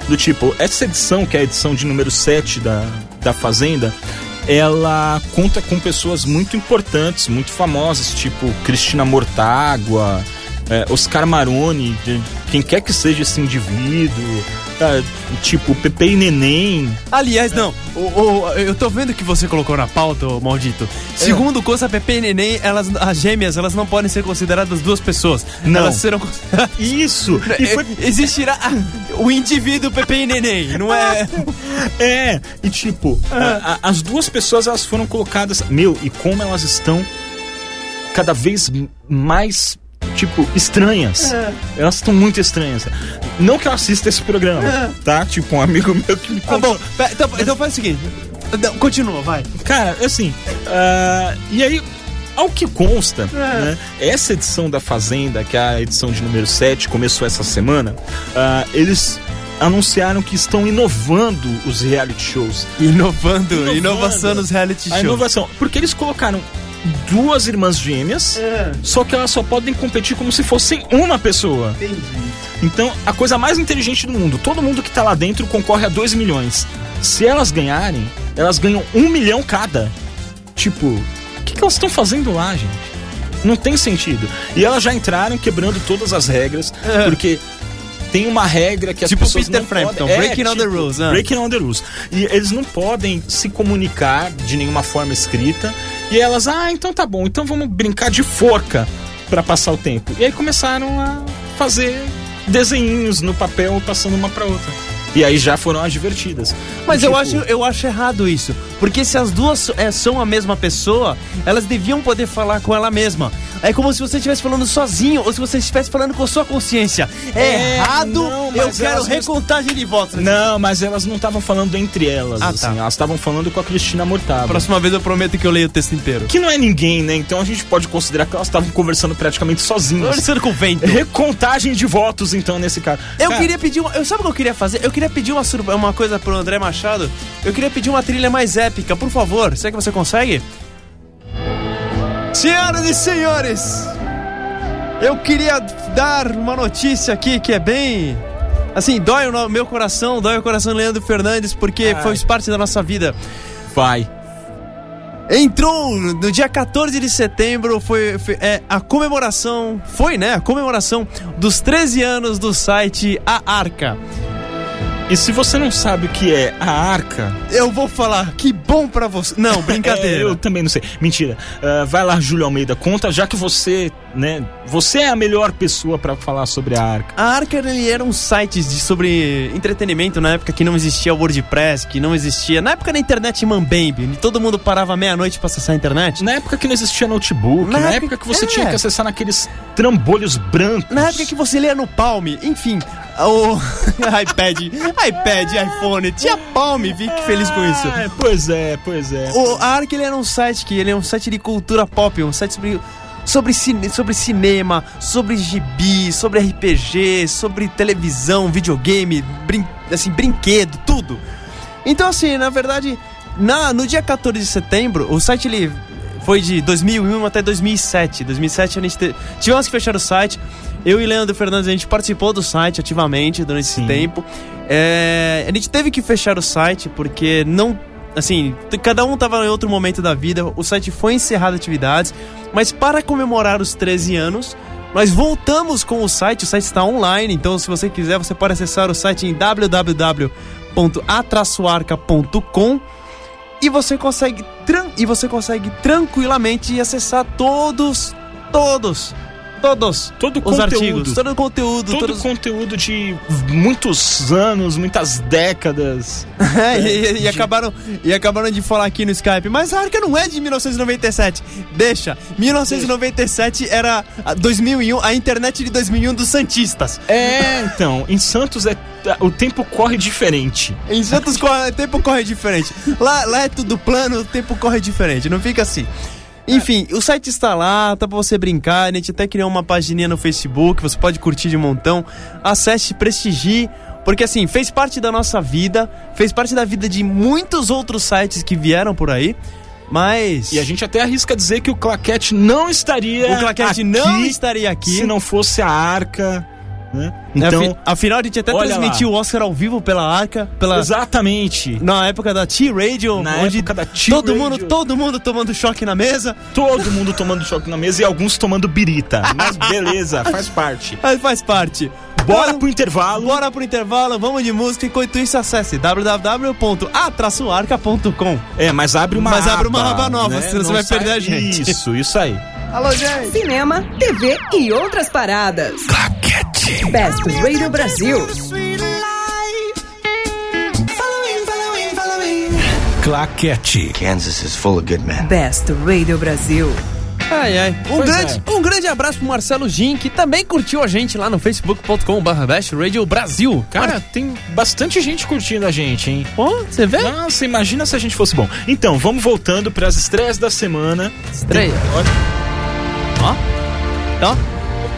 Do tipo, essa edição, que é a edição de número 7 da, da Fazenda, ela conta com pessoas muito importantes, muito famosas, tipo Cristina Mortágua, é, Oscar Maroni, de- quem quer que seja esse indivíduo, tá, tipo Pepe e Neném. Aliás, não, o, o- eu tô vendo que você colocou na pauta, ô maldito. Segundo o Coça Pepe e Neném, elas, as gêmeas, elas não podem ser consideradas duas pessoas. Não. Elas serão consideradas... Isso! E foi Existirá ah, o indivíduo Pepe e Neném, não é... É, e tipo, a- a- as duas pessoas elas foram colocadas. Meu, e como elas estão cada vez mais, tipo, estranhas. Elas estão muito estranhas. Não que eu assista esse programa, tá? Tipo, um amigo meu que me Tá contou. bom, pe- então, então faz o seguinte. Não, Continua, vai. Cara, assim, ah, e aí, ao que consta, né, essa edição da Fazenda, que é a edição de número 7, começou essa semana, ah, eles anunciaram que estão inovando os reality shows. Inovando, Inovando. inovação nos reality A shows. inovação. Porque eles colocaram duas irmãs gêmeas, só que elas só podem competir como se fossem uma pessoa. Entendi. Então, a coisa mais inteligente do mundo, todo mundo que tá lá dentro concorre a 2 milhões. Se elas ganharem, elas ganham um milhão cada. Tipo, o que, que elas estão fazendo lá, gente? Não tem sentido. E elas já entraram quebrando todas as regras, porque tem uma regra que as Tipo pessoas Peter não Frampton, podem... breaking all the rules, ah. Breaking all the rules. E eles não podem se comunicar de nenhuma forma escrita. E elas, ah, então tá bom, então vamos brincar de forca pra passar o tempo. E aí começaram a fazer desenhinhos no papel passando uma pra outra. E aí já foram as divertidas. Mas Tipo, eu, acho, eu acho errado isso. Porque se as duas é, são a mesma pessoa, elas deviam poder falar com ela mesma. É como se você estivesse falando sozinho ou se você estivesse falando com sua consciência. É, É, errado, não, eu quero não- recontagem de votos. Não, mas elas não estavam falando entre elas, Ah, assim. tá. Elas estavam falando com a Cristina Mortava. Próxima vez eu prometo que eu leio o texto inteiro. Que não é ninguém, né? Então a gente pode considerar que elas estavam conversando praticamente sozinhas. Conversando com o vento. Recontagem de votos, então, nesse caso. Eu Cara, queria pedir uma. Eu sabe o que eu queria fazer? Eu queria pedir uma, uma coisa pro André Machado. Eu queria pedir uma trilha mais épica, por favor. Será que você consegue? Senhoras e senhores, eu queria dar uma notícia aqui que é bem. Assim, dói o meu coração, dói o coração do Leandro Fernandes, porque Ai. faz parte da nossa vida. Vai. Entrou no dia 14 de setembro, foi, foi- é, a comemoração, foi né, a comemoração dos 13 anos do site A Arca. E se você não sabe o que é a arca, Eu vou falar, que bom pra você. Não, brincadeira. É, eu também não sei. Mentira. Ah, vai lá, Júlio Almeida, conta, já que você, né? Você é a melhor pessoa pra falar sobre a arca. A Arca ele era um site de, sobre entretenimento na época que não existia o WordPress, que não existia. Na época da internet Mambembe, todo mundo parava meia-noite pra acessar a internet. Na época que não existia notebook, Na na, época- época que você é. tinha que acessar naqueles trambolhos brancos. Na época que você lia no Palm, enfim, o iPad, iPad, iPhone, tinha Palm, fique feliz com isso. Ah, pois é, pois é. O a Arc ele era um site que ele é um site de cultura pop, um site sobre sobre, cine, sobre cinema, sobre gibi, sobre RPG, sobre televisão, videogame, brin, assim, brinquedo, tudo. Então assim, na verdade, na, no dia 14 de setembro, o site ele foi de 2001 até 2007. 2007 a gente te, tivemos que fechar o site. Eu e Leandro Fernandes a gente participou do site ativamente durante esse Sim. tempo. É, a gente teve que fechar o site porque não assim, cada um tava em outro momento da vida, o site foi encerrado atividades, mas para comemorar os 13 anos, nós voltamos com o site, o site está online, então se você quiser, você pode acessar o site em www.atraçoarca.com e você consegue e você consegue tranquilamente acessar todos, todos, todos Todo os conteúdo. artigos, todo o conteúdo, Todo todos... conteúdo de muitos anos, muitas décadas. É, e, e- e acabaram, e acabaram de falar aqui no Skype, mas a Arca não é de 1997. Deixa. 1997 era a 2001, a internet de 2001 dos Santistas. É, então, em Santos é o tempo corre diferente. Em Santos o tempo corre diferente. Lá, lá é tudo plano, o tempo corre diferente. Não fica assim. Enfim, o site está lá, tá pra você brincar. A gente até criou uma pagininha no Facebook, você pode curtir de montão. Acesse, prestigie, porque assim, fez parte da nossa vida, fez parte da vida de muitos outros sites que vieram por aí. Mas. E a gente até arrisca dizer que o Claquete não estaria O Claquete aqui não estaria aqui. se não fosse a Arca, né? Então, Então, afinal, a gente até transmitiu o Oscar ao vivo pela Arca, pela. exatamente. Na época da T-Radio, Na onde época da todo T-Radio. mundo, todo mundo tomando choque na mesa. Todo mundo tomando choque na mesa e alguns tomando birita. Mas beleza, faz parte. Mas faz parte. Bora Então, pro intervalo. Bora pro intervalo, vamos de música. Enquanto isso, acesse www.a-arca.com. É, mas abre uma Mas aba. abre uma aba nova, senão você Não vai sai- perder a gente. Isso, isso aí. Alô, gente! Cinema, TV e outras paradas. Best Radio Brasil. Claquete. Kansas is full of good men. Best Radio Brasil. Ai, ai. Um Pois grande, um grande abraço pro Marcelo Gin, que também curtiu a gente lá no facebook.com.br Best Radio Brasil. Cara, tem bastante gente curtindo a gente, hein? Ó, você vê? Nossa, imagina se a gente fosse bom. Então, vamos voltando para as estreias da semana. Estreia. Ó, ó,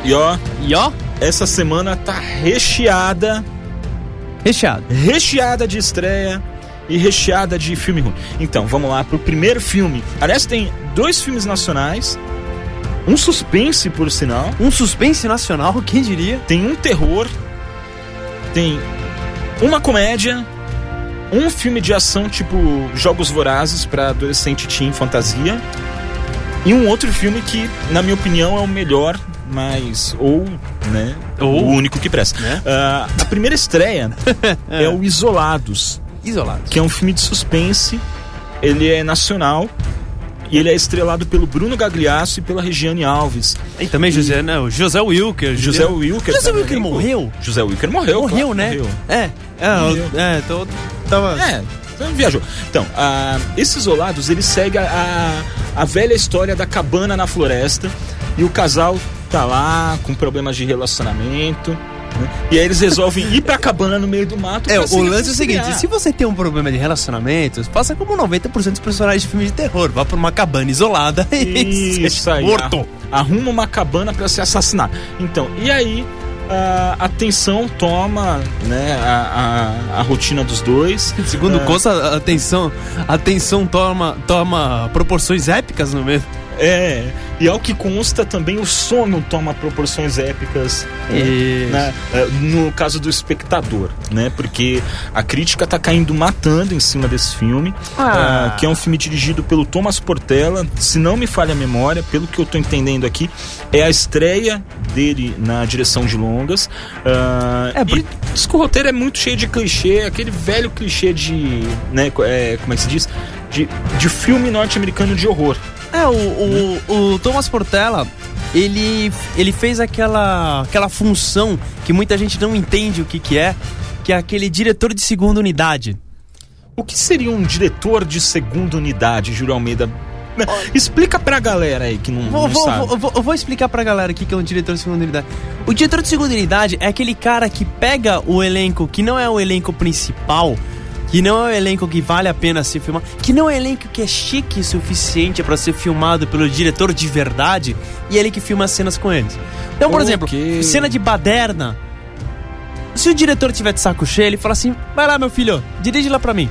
E ó, e ó, essa semana tá recheada, recheado. recheada de estreia e recheada de filme ruim. Então, vamos lá pro primeiro filme. Aliás, tem dois filmes nacionais, um suspense, por sinal, Um suspense nacional, quem diria? tem um terror, tem uma comédia, um filme de ação tipo Jogos Vorazes para adolescente teen fantasia e um outro filme que, na minha opinião, é o melhor, mas ou, né, Ou, o único que presta. né? Ah, a primeira estreia é o Isolados, Isolado. que é um filme de suspense. Ele é nacional e ele é estrelado pelo Bruno Gagliasso e pela Regiane Alves. E também José, né? o José Wilker. José Wilker. José tá Wilker elenco. morreu? José Wilker morreu. Morreu, claro, né? Morreu. É, é, eu- Morreu. é, tô, tava... É, Você viajou. Então, ah, esses isolados, eles seguem a, a, a velha história da cabana na floresta e o casal tá lá com problemas de relacionamento. né? E aí eles resolvem ir pra cabana no meio do mato. É, o lance é o seguinte, se você tem um problema de relacionamentos, faça como 90% dos personagens de filmes de terror. Vá pra uma cabana isolada e Isso aí. morto. Arruma uma cabana pra se assassinar. Então, e aí a, a tensão toma né, a, a, a rotina dos dois. Segundo É. o Costa, a a tensão, a tensão toma, toma proporções épicas no mesmo. É, e ao que consta também o sono toma proporções épicas né, é, no caso do espectador, né? Porque a crítica tá caindo matando em cima desse filme, Ah. ah, que é um filme dirigido pelo Thomas Portela, se não me falha a memória, pelo que eu tô entendendo aqui, é a estreia dele na direção de longas. ah, É, por- e diz que o roteiro é muito cheio de clichê, aquele velho clichê de, né, é, como é que se diz? De, de filme norte-americano de horror. É, o, o, o Thomas Portela, ele, ele fez aquela, aquela função que muita gente não entende o que, que é, que é aquele diretor de segunda unidade. O que seria um diretor de segunda unidade, Júlio Almeida? Explica pra galera aí que não, Vou, não vou, sabe. vou, vou- eu vou explicar pra galera o que é um diretor de segunda unidade. O diretor de segunda unidade é aquele cara que pega o elenco que não é o elenco principal, que não é o elenco que vale a pena ser filmado, que não é o elenco que é chique o suficiente pra ser filmado pelo diretor de verdade, e ele que filma as cenas com eles. Então, por Ok. exemplo, cena de baderna. Se o diretor tiver de saco cheio, ele fala assim: vai lá, meu filho, dirige lá pra mim.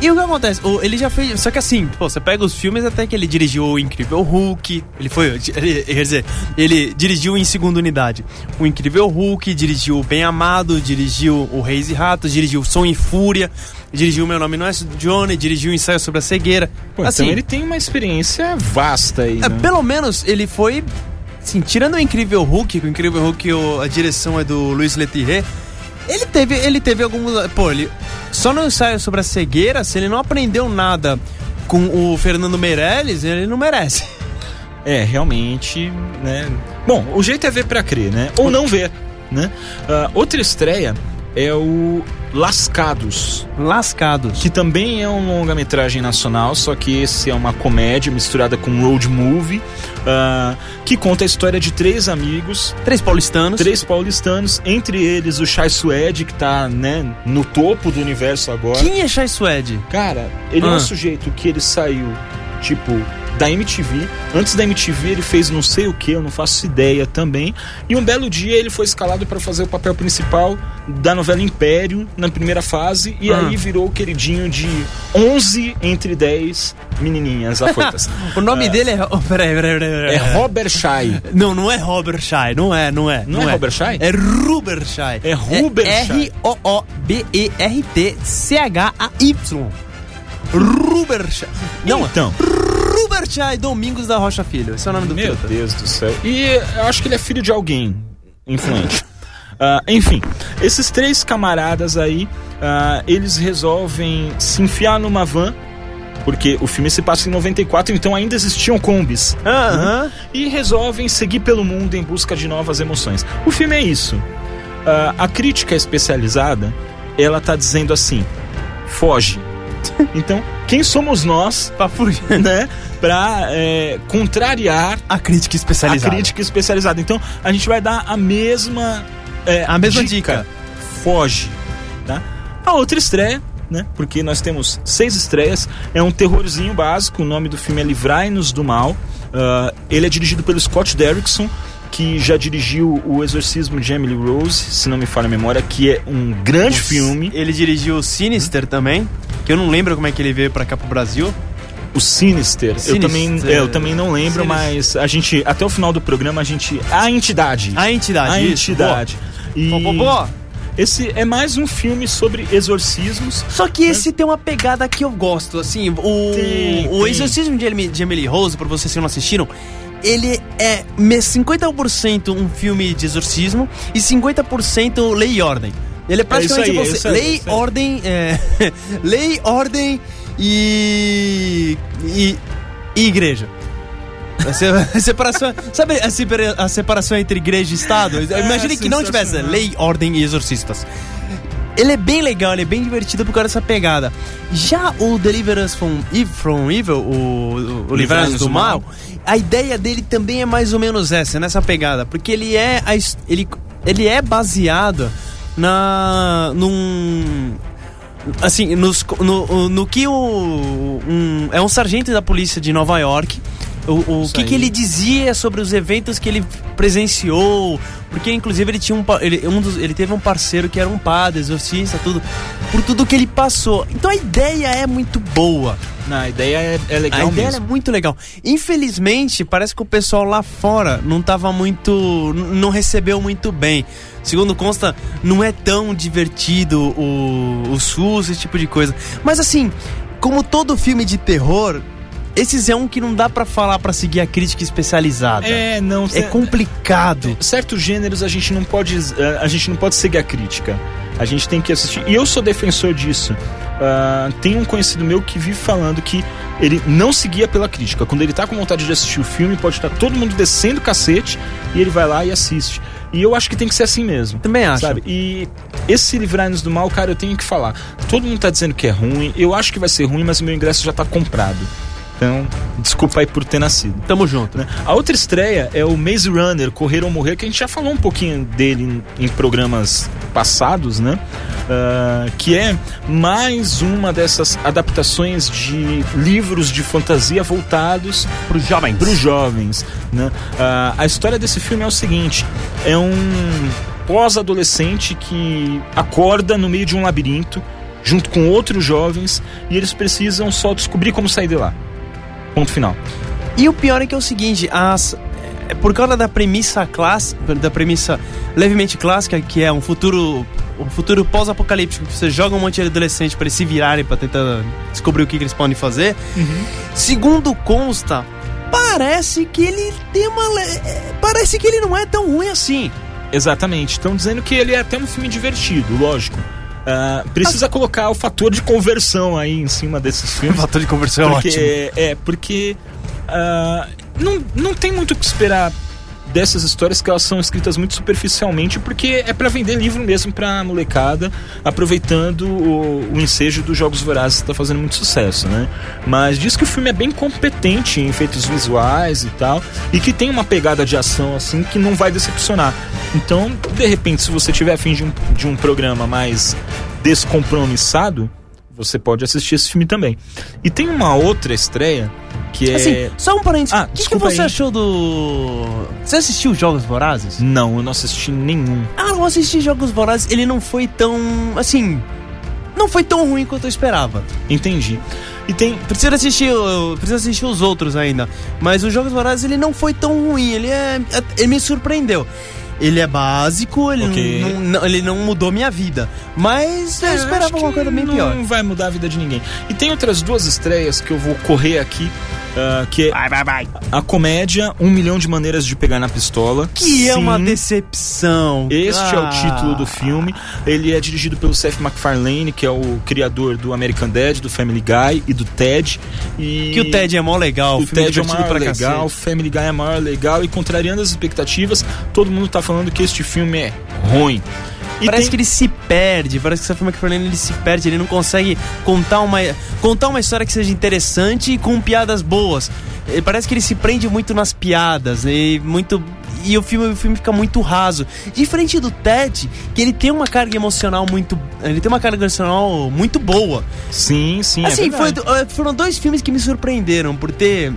E o que acontece? O- ele já fez. Só que assim, pô, você pega os filmes até que ele dirigiu o Incrível Hulk. Ele foi. ele- quer dizer, ele dirigiu em segunda unidade. O Incrível Hulk, dirigiu o Bem Amado, dirigiu o Reis e Ratos, dirigiu Som e Fúria, dirigiu Meu Nome Não é Johnny, dirigiu o Ensaio sobre a Cegueira. Pô, assim, então ele tem uma experiência vasta aí, é, né? pelo menos ele foi. Assim, tirando o Incrível Hulk, que o Incrível Hulk o- a direção é do Luiz Leterrier, ele teve, ele teve alguns. Pô, ele. Só no ensaio sobre a cegueira, se ele não aprendeu nada com o Fernando Meirelles, ele não merece. É, realmente, né? Bom, o jeito é ver pra crer, né? Ou não ver, né? Ah, outra estreia é o Lascados, Lascados. que também é um longa-metragem nacional, só que esse é uma comédia misturada com road movie, ah, que conta a história de três amigos Três paulistanos. Três paulistanos, entre eles o Chai Suede, que tá, né, no topo do universo agora. Quem é Chai Suede? Cara, ele é Ah. um sujeito que ele saiu, tipo, da MTV. Antes da MTV ele fez não sei o que, eu não faço ideia também. E um belo dia ele foi escalado para fazer o papel principal da novela Império, na primeira fase. E Ah. aí virou o queridinho de 11 entre 10 menininhas afoitas. O nome dele é. Oh, peraí, peraí, peraí, é Robert Shai. Não, não é Robert Shai, não é, não é. Não é Robert Shai? É Ruber Shai. É Ruber Shai. R-O-O-B-E-R-T-C-H-A-Y. Ruber Shai. Não, então. Shai Domingos da Rocha Filho. Esse é o nome do Meu truta. Deus do céu. E eu acho que ele é filho de alguém influente. Ah, enfim, esses três camaradas aí, ah, eles resolvem se enfiar numa van, porque o filme se passa em 94, então ainda existiam combis. Aham. E resolvem seguir pelo mundo em busca de novas emoções. O filme é isso. Ah, a crítica especializada, ela tá dizendo assim: foge. Então, quem somos nós, Pra fugir. né, pra é, contrariar A crítica a especializada. crítica especializada. Então a gente vai dar a mesma é, A mesma dica. Foge, tá? A outra estreia, né? Porque nós temos seis estreias. É um terrorzinho básico. O nome do filme é Livrai-nos do Mal. Ah, ele é dirigido pelo Scott Derrickson, que já dirigiu O Exorcismo de Emily Rose, se não me falha a memória, que é um grande filme. Ele dirigiu o Sinister também, que eu não lembro como é que ele veio pra cá pro Brasil. O Sinister. Eu Sinister. também, é, eu também não lembro, Sinister. mas a gente até o final do programa a gente a entidade. A entidade. a isso. entidade. E Boa. Pô, pô. esse é mais um filme sobre exorcismos. Só que esse tem uma pegada que eu gosto, assim, o, Tem, o tem. Exorcismo de Emily, de Emily Rose, pra vocês que não assistiram, ele é me- 50% um filme de exorcismo e 50% lei e ordem. Ele é praticamente isso aí, é você. isso aí, lei, aí. ordem, é, lei, ordem e, e, e igreja. A se- a separação, sabe a, separa- a separação entre igreja e Estado? Imagine que não tivesse lei, ordem e exorcistas. Ele é bem legal, ele é bem divertido por causa dessa pegada. Já o Deliverance from, from Evil, o, o, Livrar-nos do Mal, a ideia dele também é mais ou menos essa, nessa pegada. Porque ele é, a ele, ele é baseado na. num. Assim, nos, no, no que o. Um, é um sargento da polícia de Nova York. O, o que, que ele dizia sobre os eventos que ele presenciou. Porque, inclusive, ele tinha um, ele, um dos, ele teve um parceiro que era um padre, exorcista, tudo. Por tudo que ele passou. Então a ideia é muito boa. Não, a ideia é, é legal A ideia é mesmo. muito legal. Infelizmente, parece que o pessoal lá fora não tava muito. não recebeu muito bem. Segundo consta, não é tão divertido o, o SUS, esse tipo de coisa. Mas assim, como todo filme de terror, esses é um que não dá pra falar pra seguir a crítica especializada. É, não. É complicado. certos gêneros a gente não pode eh, a gente não pode seguir a crítica. A gente tem que assistir. E eu sou defensor disso. Ah, tem um conhecido meu que vive falando que ele não seguia pela crítica. Quando ele tá com vontade de assistir o filme pode estar todo mundo descendo o cacete e ele vai lá e assiste. E eu acho que tem que ser assim mesmo. Também acho. sabe? E esse livrar-nos do mal cara eu tenho que falar. Todo mundo tá dizendo que é ruim. Eu acho que vai ser ruim mas o meu ingresso já tá comprado então desculpa aí por ter nascido Tamo junto. né? A outra estreia é o Maze Runner, Correr ou Morrer, que a gente já falou um pouquinho dele em, em programas passados, né? Ah, que é mais uma dessas adaptações de livros de fantasia voltados Pros jovens. para os jovens. Né? Ah, a história desse filme é o seguinte: é um pós-adolescente que acorda no meio de um labirinto junto com outros jovens e eles precisam só descobrir como sair de lá. Ponto final. E o pior é que é o seguinte, as, é por causa da premissa clássica, da premissa levemente clássica, que é um futuro um futuro pós-apocalíptico, que você joga um monte de adolescente para eles se virarem para tentar descobrir o que, que eles podem fazer. Segundo consta, parece que ele tem uma é, parece que ele não é tão ruim assim. Exatamente. Estão dizendo que ele é até um filme divertido, lógico. Ah, precisa colocar o fator de conversão aí em cima desses filmes. fator de conversão porque, É, porque ah, não, não tem muito o que esperar dessas histórias que elas são escritas muito superficialmente, porque é pra vender livro mesmo pra molecada, aproveitando o, o ensejo dos Jogos Vorazes que tá fazendo muito sucesso, né? Mas diz que o filme é bem competente em efeitos visuais e tal, e que tem uma pegada de ação assim que não vai decepcionar. Então, de repente, se você tiver afim de um, de um programa mais descompromissado, você pode assistir esse filme também. E tem uma outra estreia que é. Assim, só um parênteses. Ah, o que, que você aí. achou do. Você assistiu Jogos Vorazes? Não, eu não assisti nenhum. Ah, eu assisti Jogos Vorazes, ele não foi tão. Assim. Não foi tão ruim quanto eu esperava. Entendi. E tem. Preciso assistir, preciso assistir os outros ainda. Mas os Jogos Vorazes ele não foi tão ruim. Ele é, ele me surpreendeu. Ele é básico, ele, Ok. não, não- ele não mudou minha vida. Mas eu É, esperava acho que uma coisa bem não pior. vai mudar a vida de ninguém. E tem outras duas estreias que eu vou correr aqui. Ah, que é Vai, vai, vai. a comédia Um Milhão de Maneiras de Pegar na Pistola. Que é uma Sim, decepção. Este é o Ah. título do filme. Ele é dirigido pelo Seth MacFarlane, que é o criador do American Dad, do Family Guy e do Ted. E Que o Ted é mó legal, o filme Ted é o maior legal, cacete. Family Guy é maior legal e contrariando as expectativas, todo mundo tá falando que este filme é ruim. E Parece tem- que ele se perde, parece que essa filme McFarlane ele se perde, ele não consegue contar uma, contar uma história que seja interessante e com piadas boas. Parece que ele se prende muito nas piadas e muito e o filme, o filme fica muito raso. Diferente do Ted, que ele tem uma carga emocional muito, ele tem uma carga emocional muito boa. Sim, sim, assim, é foi, eh, foram dois filmes que me surpreenderam por ter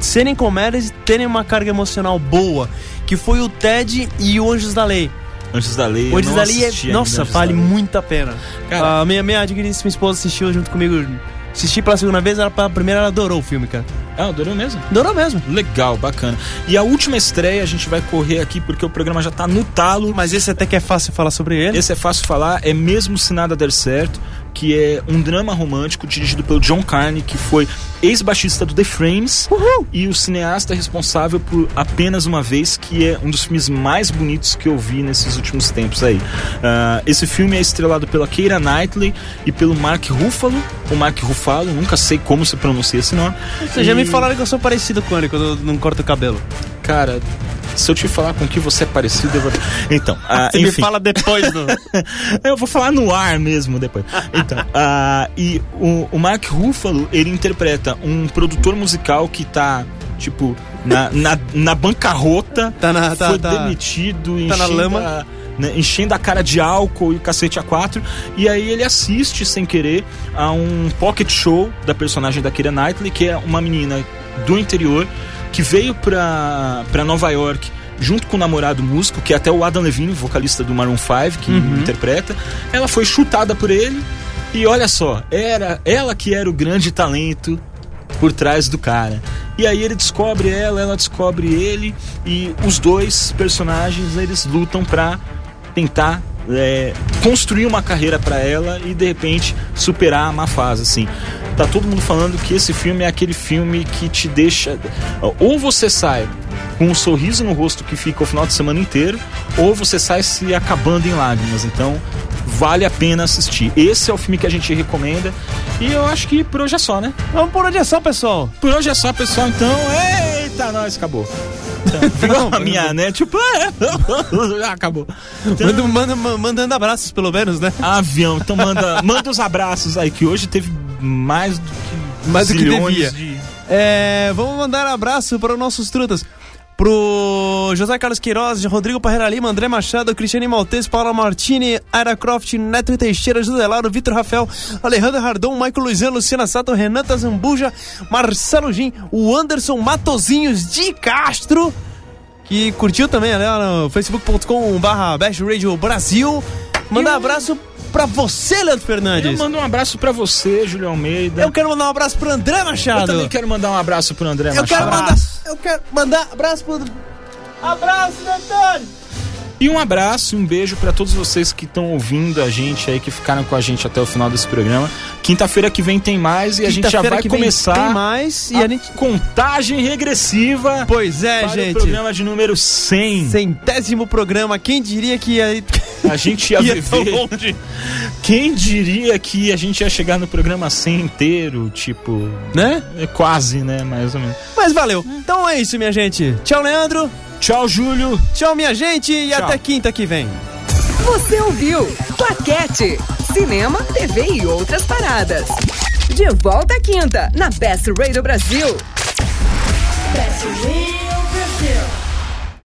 serem comédias e terem uma carga emocional boa, que foi o Ted e o Anjos da Lei. Antes da Lei. O Anjos da Lei é. Nossa, Anjos vale muito a pena. Cara- a minha, minha digníssima esposa assistiu junto comigo. Assisti pela segunda vez, ela pela primeira ela adorou o filme, cara. Ah, adorou mesmo? Adorou mesmo. Legal, bacana. E a última estreia a gente vai correr aqui porque o programa já tá no talo. Mas esse até que é fácil falar sobre ele. Esse é fácil falar, é mesmo se nada der certo, que é um drama romântico dirigido pelo John Carney, que foi ex-baixista do The Frames e o cineasta responsável por Apenas Uma Vez, que é um dos filmes mais bonitos que eu vi nesses últimos tempos aí. Ah, esse filme é estrelado pela Keira Knightley e pelo Mark Ruffalo, o Mark Ruffalo, nunca sei como se pronuncia esse nome. Vocês já E- me falaram que eu sou parecido com ele quando eu não corto o cabelo. Cara, Se eu te falar com que você é parecido, eu vou... Então, ah, Você me enfim. fala depois do. Eu vou falar no ar mesmo depois. Então, ah, e o, o Mark Ruffalo, ele interpreta um produtor musical que tá, tipo, na, na, na bancarrota, Tá na- tá- foi tá- demitido, tá na enchendo lama. a- né, enchendo a cara de álcool e o cacete a quatro. E aí ele assiste, sem querer, a um pocket show da personagem da Keira Knightley, que é uma menina do interior que veio pra, pra Nova York junto com o namorado músico, que é até o Adam Levine, vocalista do Maroon 5, que interpreta. Ela foi chutada por ele e olha só, era ela que era o grande talento por trás do cara. E aí ele descobre ela, ela descobre ele e os dois personagens eles lutam pra tentar é, construir uma carreira pra ela e de repente superar a má fase, assim. Tá todo mundo falando que esse filme é aquele filme que te deixa ou você sai com um sorriso no rosto que fica o final de semana inteiro, ou você sai se acabando em lágrimas. Então, vale a pena assistir. Esse é o filme que a gente recomenda. E eu acho que por hoje é só, né? Vamos por onde é só, pessoal. Por hoje é só, pessoal. Então, eita, nós, acabou. Virou a minha, né? Tipo, já acabou. Então, Manda, manda- ma- mandando abraços, pelo menos, né? avião. Então, manda, manda os abraços aí, que hoje teve mais do que, Mais do que devia. de... É, vamos mandar abraço para os nossos trutas. Pro José Carlos Queiroz, Rodrigo Parreira Lima, André Machado, Cristiane Maltese, Paula Martini, Aira Croft, Neto Teixeira, José Lauro, Vitor Rafael, Alejandro Rardon, Michael Luiziano, Luciana Sato, Renata Zambuja, Marcelo Gin, o Anderson Matozinhos de Castro, que curtiu também né, no facebook.com barra Radio Brasil. Manda um abraço pra você, Leandro Eu Fernandes. mando um abraço pra você, Júlio Almeida. Eu quero mandar um abraço pro André Eu Machado. também quero mandar um abraço pro André Eu Machado. quero mandar. Eu quero mandar abraço pro. Abraço, Antônio! E um abraço e um beijo pra todos vocês que estão ouvindo a gente aí, que ficaram com a gente até o final desse programa. Quinta-feira que vem tem mais e a gente já vai que vem começar Tem mais e a, a gente. contagem regressiva Pois é, para o gente. programa de número 100. Centésimo programa. Quem diria que ia. A gente ia, ia viver. Quem diria que a gente ia chegar no programa 100 inteiro, tipo, Né? é quase, né, mais ou menos. Mas valeu. Então é isso, minha gente. Tchau, Leandro. Tchau, Júlio. Tchau, minha gente. E Tchau. até quinta que vem. Você ouviu Claquete, cinema, TV e outras paradas. De volta à quinta, na Best Radio Brasil. Best Radio Brasil.